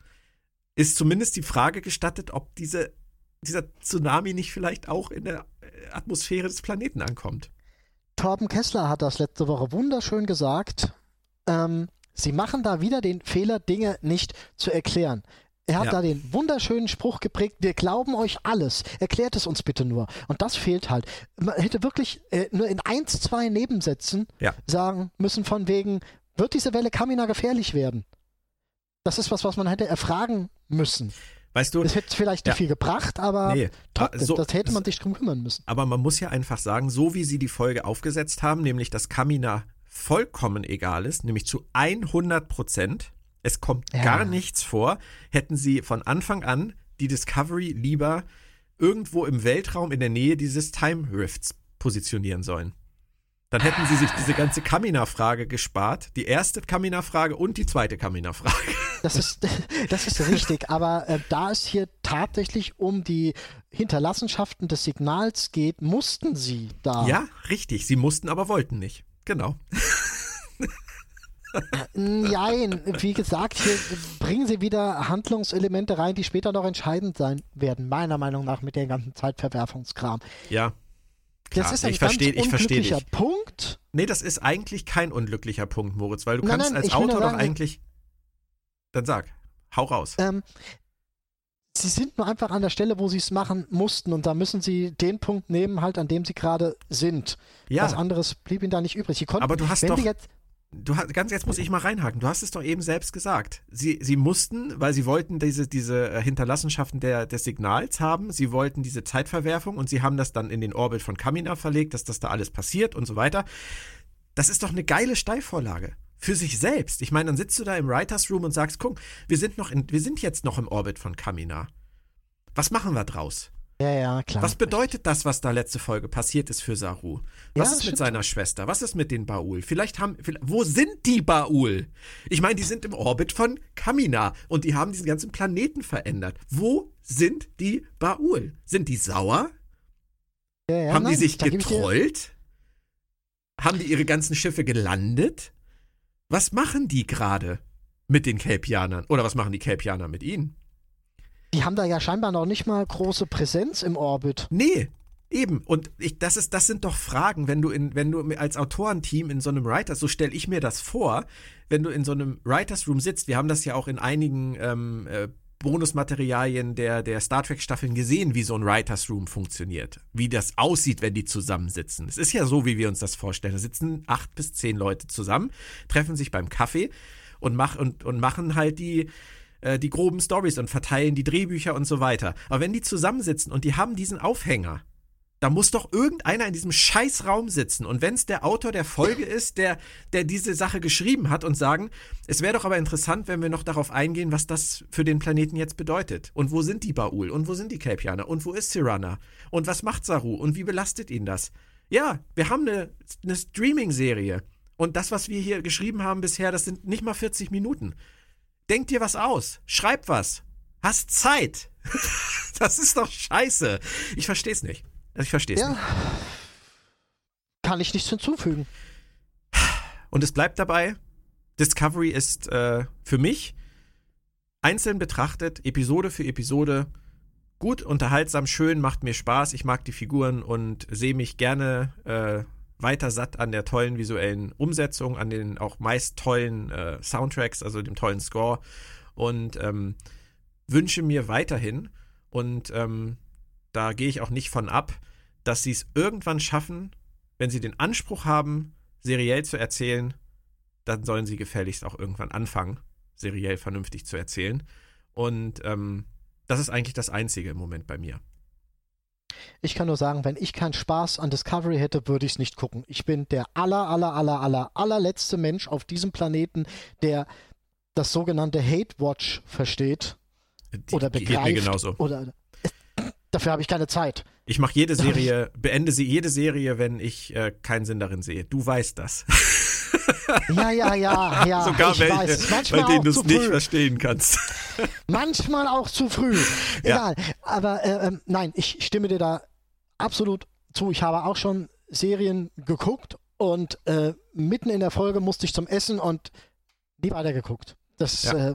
ist zumindest die Frage gestattet, ob diese, dieser Tsunami nicht vielleicht auch in der äh, Atmosphäre des Planeten ankommt. Torben Kessler hat das letzte Woche wunderschön gesagt. Ähm, sie machen da wieder den Fehler, Dinge nicht zu erklären. Er hat Ja. da den wunderschönen Spruch geprägt, wir glauben euch alles, erklärt es uns bitte nur. Und das fehlt halt. Man hätte wirklich äh, nur in eins, zwei Nebensätzen Ja. sagen müssen von wegen, wird diese Welle Kamina gefährlich werden? Das ist was, was man hätte erfragen müssen. Weißt du, Das hätte vielleicht nicht Ja. viel gebracht, aber Nee, trotzdem, so- das hätte man sich drum kümmern müssen. aber man muss ja einfach sagen, so wie sie die Folge aufgesetzt haben, nämlich dass Kamina vollkommen egal ist, nämlich zu 100 Prozent, es kommt Ja. gar nichts vor, hätten sie von Anfang an die Discovery lieber irgendwo im Weltraum in der Nähe dieses Time Rifts positionieren sollen. Dann hätten sie sich diese ganze Kamina-Frage gespart, die erste Kamina-Frage und die zweite Kamina-Frage. Das ist, das ist richtig, aber äh, da es hier tatsächlich um die Hinterlassenschaften des Signals geht, mussten sie da. Ja, richtig, sie mussten, aber wollten nicht. Genau. Nein, wie gesagt, hier bringen sie wieder Handlungselemente rein, die später noch entscheidend sein werden, meiner Meinung nach mit dem ganzen Zeitverwerfungskram. Ja. Klar, das ist ein ich verstehe, ganz ich verstehe unglücklicher. Punkt. Nee, das ist eigentlich kein unglücklicher Punkt, Moritz, weil du Nein, kannst nein, als ich Autor doch sagen- eigentlich. Dann sag, hau raus. Ähm, sie sind nur einfach an der Stelle, wo sie es machen mussten und da müssen sie den Punkt nehmen, halt an dem sie gerade sind. ja, Was anderes blieb ihnen da nicht übrig. Sie konnten, aber du hast doch, jetzt, du hast, ganz jetzt muss ich mal reinhaken. Du hast es doch eben selbst gesagt. Sie, sie mussten, weil sie wollten diese, diese äh, Hinterlassenschaften der, des Signals haben. Sie wollten diese Zeitverwerfung und sie haben das dann in den Orbit von Kamina verlegt, dass das da alles passiert und so weiter. Das ist doch eine geile Steilvorlage. Für sich selbst. Ich meine, dann sitzt du da im Writers Room und sagst, guck, wir sind noch in, wir sind jetzt noch im Orbit von Kamina. Was machen wir draus? Ja, ja, klar. Was bedeutet das, was da letzte Folge passiert ist für Saru? Ja, Was das ist mit seiner Schwester? Was ist mit den Baul? Vielleicht haben, vielleicht, wo sind die Baul? Ich meine, die sind im Orbit von Kamina und die haben diesen ganzen Planeten verändert. Wo sind die Baul? Sind die sauer? Ja, ja, haben die nein, sich da gebe ich dir- getrollt? Haben die ihre ganzen Schiffe gelandet? Was machen die gerade mit den Kelpianern? Oder was machen die Kelpianer mit ihnen? Die haben da ja scheinbar noch nicht mal große Präsenz im Orbit. Nee, eben. Und ich, das, ist, das sind doch Fragen, wenn du, in, wenn du als Autorenteam in so einem Writers, so stelle ich mir das vor, wenn du in so einem Writers Room sitzt. Wir haben das ja auch in einigen ähm, äh, Bonusmaterialien der, der Star Trek-Staffeln gesehen, wie so ein Writers Room funktioniert. Wie das aussieht, wenn die zusammensitzen. Es ist ja so, wie wir uns das vorstellen. Da sitzen acht bis zehn Leute zusammen, treffen sich beim Kaffee und, mach, und, und machen halt die, äh, die groben Stories und verteilen die Drehbücher und so weiter. Aber wenn die zusammensitzen und die haben diesen Aufhänger, da muss doch irgendeiner in diesem Scheißraum sitzen. Und wenn es der Autor der Folge ist, der, der diese Sache geschrieben hat und sagen, es wäre doch aber interessant, wenn wir noch darauf eingehen, was das für den Planeten jetzt bedeutet. Und wo sind die Baul? Und wo sind die Kelpianer? Und wo ist Tirana? Und was macht Saru? Und wie belastet ihn das? Ja, wir haben eine, eine Streaming-Serie. Und das, was wir hier geschrieben haben bisher, das sind nicht mal 40 Minuten. Denk dir was aus. Schreib was. Hast Zeit. das ist doch scheiße. Ich versteh's nicht. Also ich verstehe es Ja. nicht. Kann ich nichts hinzufügen. Und es bleibt dabei, Discovery ist äh, für mich einzeln betrachtet, Episode für Episode, gut, unterhaltsam, schön, macht mir Spaß. Ich mag die Figuren und sehe mich gerne äh, weiter satt an der tollen visuellen Umsetzung, an den auch meist tollen äh, Soundtracks, also dem tollen Score. Und ähm, wünsche mir weiterhin, und ähm, da gehe ich auch nicht von ab, dass sie es irgendwann schaffen, wenn sie den Anspruch haben, seriell zu erzählen, dann sollen sie gefälligst auch irgendwann anfangen, seriell vernünftig zu erzählen. Und ähm, das ist eigentlich das Einzige im Moment bei mir. Ich kann nur sagen, wenn ich keinen Spaß an Discovery hätte, würde ich es nicht gucken. Ich bin der aller, aller, aller, aller, allerletzte Mensch auf diesem Planeten, der das sogenannte Hate Watch versteht Die- oder die geht mir begreift. genauso. Oder dafür habe ich keine Zeit. Ich mache jede Serie, beende sie jede Serie, wenn ich äh, keinen Sinn darin sehe. Du weißt das. Ja, ja, ja, ja. Sogar ich welche, weiß. bei Manchmal denen auch du es nicht früh. verstehen kannst. Manchmal auch zu früh. Ja. Egal. Aber äh, ähm, nein, ich stimme dir da absolut zu. Ich habe auch schon Serien geguckt und äh, mitten in der Folge musste ich zum Essen und nie weitergeguckt. Das Ja. äh,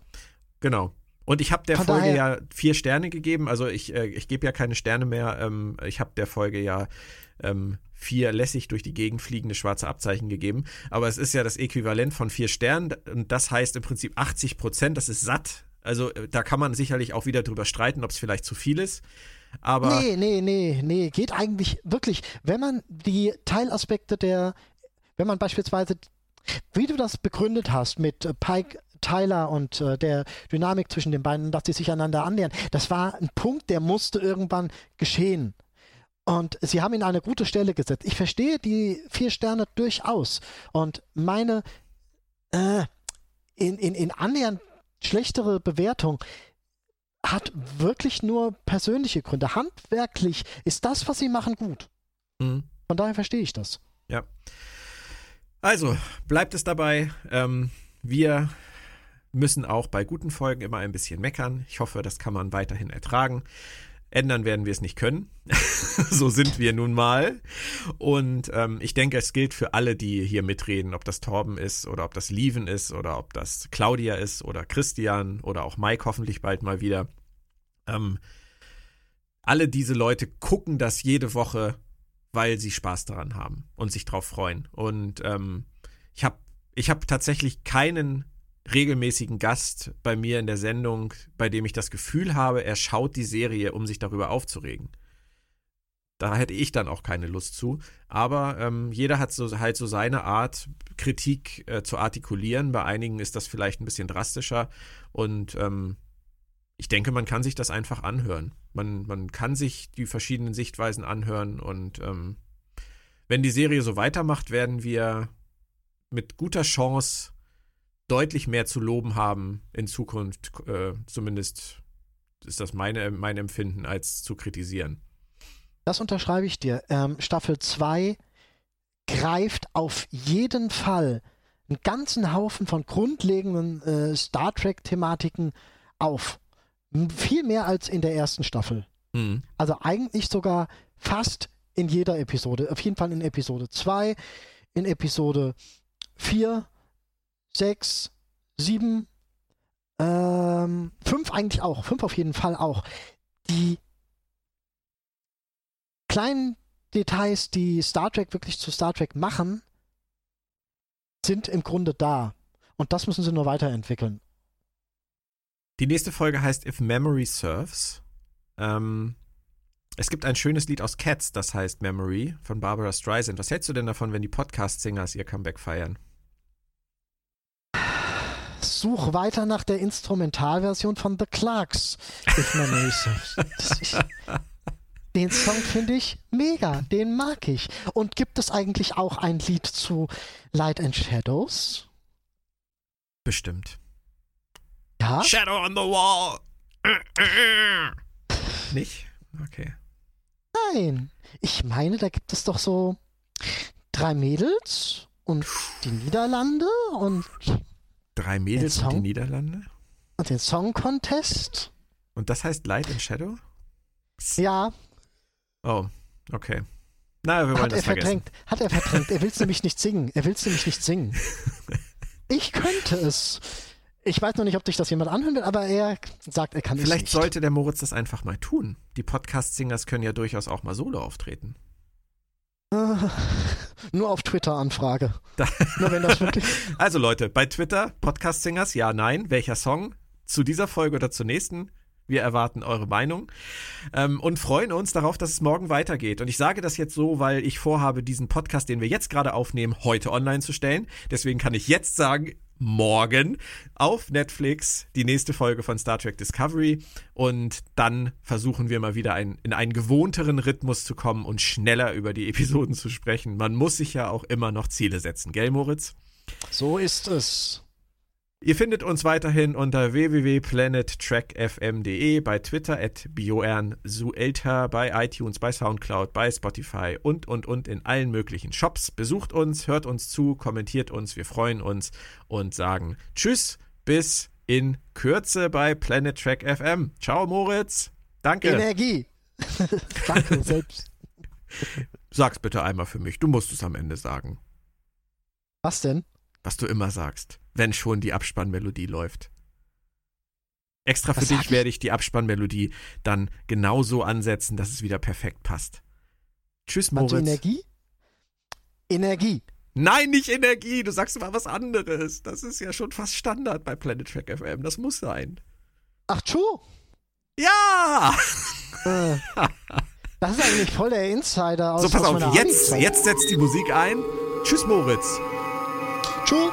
Genau. Und ich habe der Von Folge ja vier Sterne gegeben. Also ich, äh, ich gebe ja keine Sterne mehr. Ähm, ich habe der Folge ja ähm, vier lässig durch die Gegend fliegende schwarze Abzeichen gegeben. Aber es ist ja das Äquivalent von vier Sternen. Und das heißt im Prinzip 80 Prozent. Das ist satt. Also äh, da kann man sicherlich auch wieder drüber streiten, ob es vielleicht zu viel ist. Aber nee, nee, nee, nee, geht eigentlich wirklich, wenn man die Teilaspekte der, wenn man beispielsweise, wie du das begründet hast mit äh, Pike Tyler und äh, der Dynamik zwischen den beiden, dass sie sich einander annähern. Das war ein Punkt, der musste irgendwann geschehen. Und sie haben ihn an eine gute Stelle gesetzt. Ich verstehe die vier Sterne durchaus. Und meine äh, in, in, in annähernd schlechtere Bewertung hat wirklich nur persönliche Gründe. Handwerklich ist das, was sie machen, gut. Mhm. Von daher verstehe ich das. Ja. Also, bleibt es dabei. Ähm, wir müssen auch bei guten Folgen immer ein bisschen meckern. Ich hoffe, das kann man weiterhin ertragen. Ändern werden wir es nicht können. so sind wir nun mal. Und ähm, ich denke, es gilt für alle, die hier mitreden, ob das Torben ist oder ob das Lieven ist oder ob das Claudia ist oder Christian oder auch Mike hoffentlich bald mal wieder. Ähm, alle diese Leute gucken das jede Woche, weil sie Spaß daran haben und sich drauf freuen. Und ähm, ich habe ich hab tatsächlich keinen regelmäßigen Gast bei mir in der Sendung, bei dem ich das Gefühl habe, er schaut die Serie, um sich darüber aufzuregen. Da hätte ich dann auch keine Lust zu. Aber ähm, jeder hat so halt so seine Art, Kritik äh, zu artikulieren. Bei einigen ist das vielleicht ein bisschen drastischer. Und ähm, ich denke, man kann sich das einfach anhören. Man, man kann sich die verschiedenen Sichtweisen anhören. Und ähm, wenn die Serie so weitermacht, werden wir mit guter Chance deutlich mehr zu loben haben in Zukunft, äh, zumindest ist das meine, mein Empfinden, als zu kritisieren. Das unterschreibe ich dir. Ähm, Staffel 2 greift auf jeden Fall einen ganzen Haufen von grundlegenden äh, Star Trek-Thematiken auf. Viel mehr als in der ersten Staffel. Mhm. Also eigentlich sogar fast in jeder Episode. Auf jeden Fall in Episode 2, in Episode 4 sechs, sieben, ähm, fünf eigentlich auch, fünf auf jeden Fall auch. Die kleinen Details, die Star Trek wirklich zu Star Trek machen, sind im Grunde da. Und das müssen sie nur weiterentwickeln. Die nächste Folge heißt If Memory Serves. Ähm, es gibt ein schönes Lied aus Cats, das heißt Memory von Barbara Streisand. Was hältst du denn davon, wenn die Podcast-Singers ihr Comeback feiern? Such weiter nach der Instrumentalversion von The Clarks. den Song finde ich mega, den mag ich. Und gibt es eigentlich auch ein Lied zu Light and Shadows? Bestimmt. Ja? Shadow on the Wall. Nicht? Okay. Nein. Ich meine, da gibt es doch so drei Mädels und die Niederlande und Drei Mädels und die Niederlande? Und den Song Contest? Und das heißt Light and Shadow? Ja. Oh, okay. Na, wir wollen hat das er verdrängt. vergessen. Hat er verdrängt. Er will es nämlich nicht singen. Er will es nämlich nicht singen. Ich könnte es. Ich weiß noch nicht, ob dich das jemand anhören will, aber er sagt, er kann Vielleicht es nicht. sollte der Moritz das einfach mal tun. Die Podcast-Singers können ja durchaus auch mal solo auftreten. Nur auf Twitter Anfrage. Nur wenn das wirklich. Also Leute, bei Twitter, Podcast Singers, ja, nein, welcher Song? Zu dieser Folge oder zur nächsten? Wir erwarten eure Meinung ähm, und freuen uns darauf, dass es morgen weitergeht. Und ich sage das jetzt so, weil ich vorhabe, diesen Podcast, den wir jetzt gerade aufnehmen, heute online zu stellen. Deswegen kann ich jetzt sagen, morgen auf Netflix die nächste Folge von Star Trek Discovery und dann versuchen wir mal wieder ein, in einen gewohnteren Rhythmus zu kommen und schneller über die Episoden zu sprechen. Man muss sich ja auch immer noch Ziele setzen, gell Moritz? So ist es. Ihr findet uns weiterhin unter www.planettrackfm.de, bei Twitter at bjornsuelter, bei iTunes, bei Soundcloud, bei Spotify und, und, und in allen möglichen Shops. Besucht uns, hört uns zu, kommentiert uns, wir freuen uns und sagen Tschüss, bis in Kürze bei Planet Track FM. Ciao, Moritz. Danke. Energie. Danke, selbst. Sag's bitte einmal für mich. Du musst es am Ende sagen. Was denn? Was du immer sagst wenn schon die Abspannmelodie läuft. Extra für Was dich werde ich die Abspannmelodie dann genauso ansetzen, dass es wieder perfekt passt. Tschüss, Moritz. Energie? Energie. Nein, nicht Energie. Du sagst mal was anderes. Das ist ja schon fast Standard bei Planet Track FM. Das muss sein. Ach, True. Ja! Äh, das ist eigentlich voll der Insider aus So, pass aus auf. Jetzt, jetzt setzt die Musik ein. Tschüss, Moritz. Perfekt.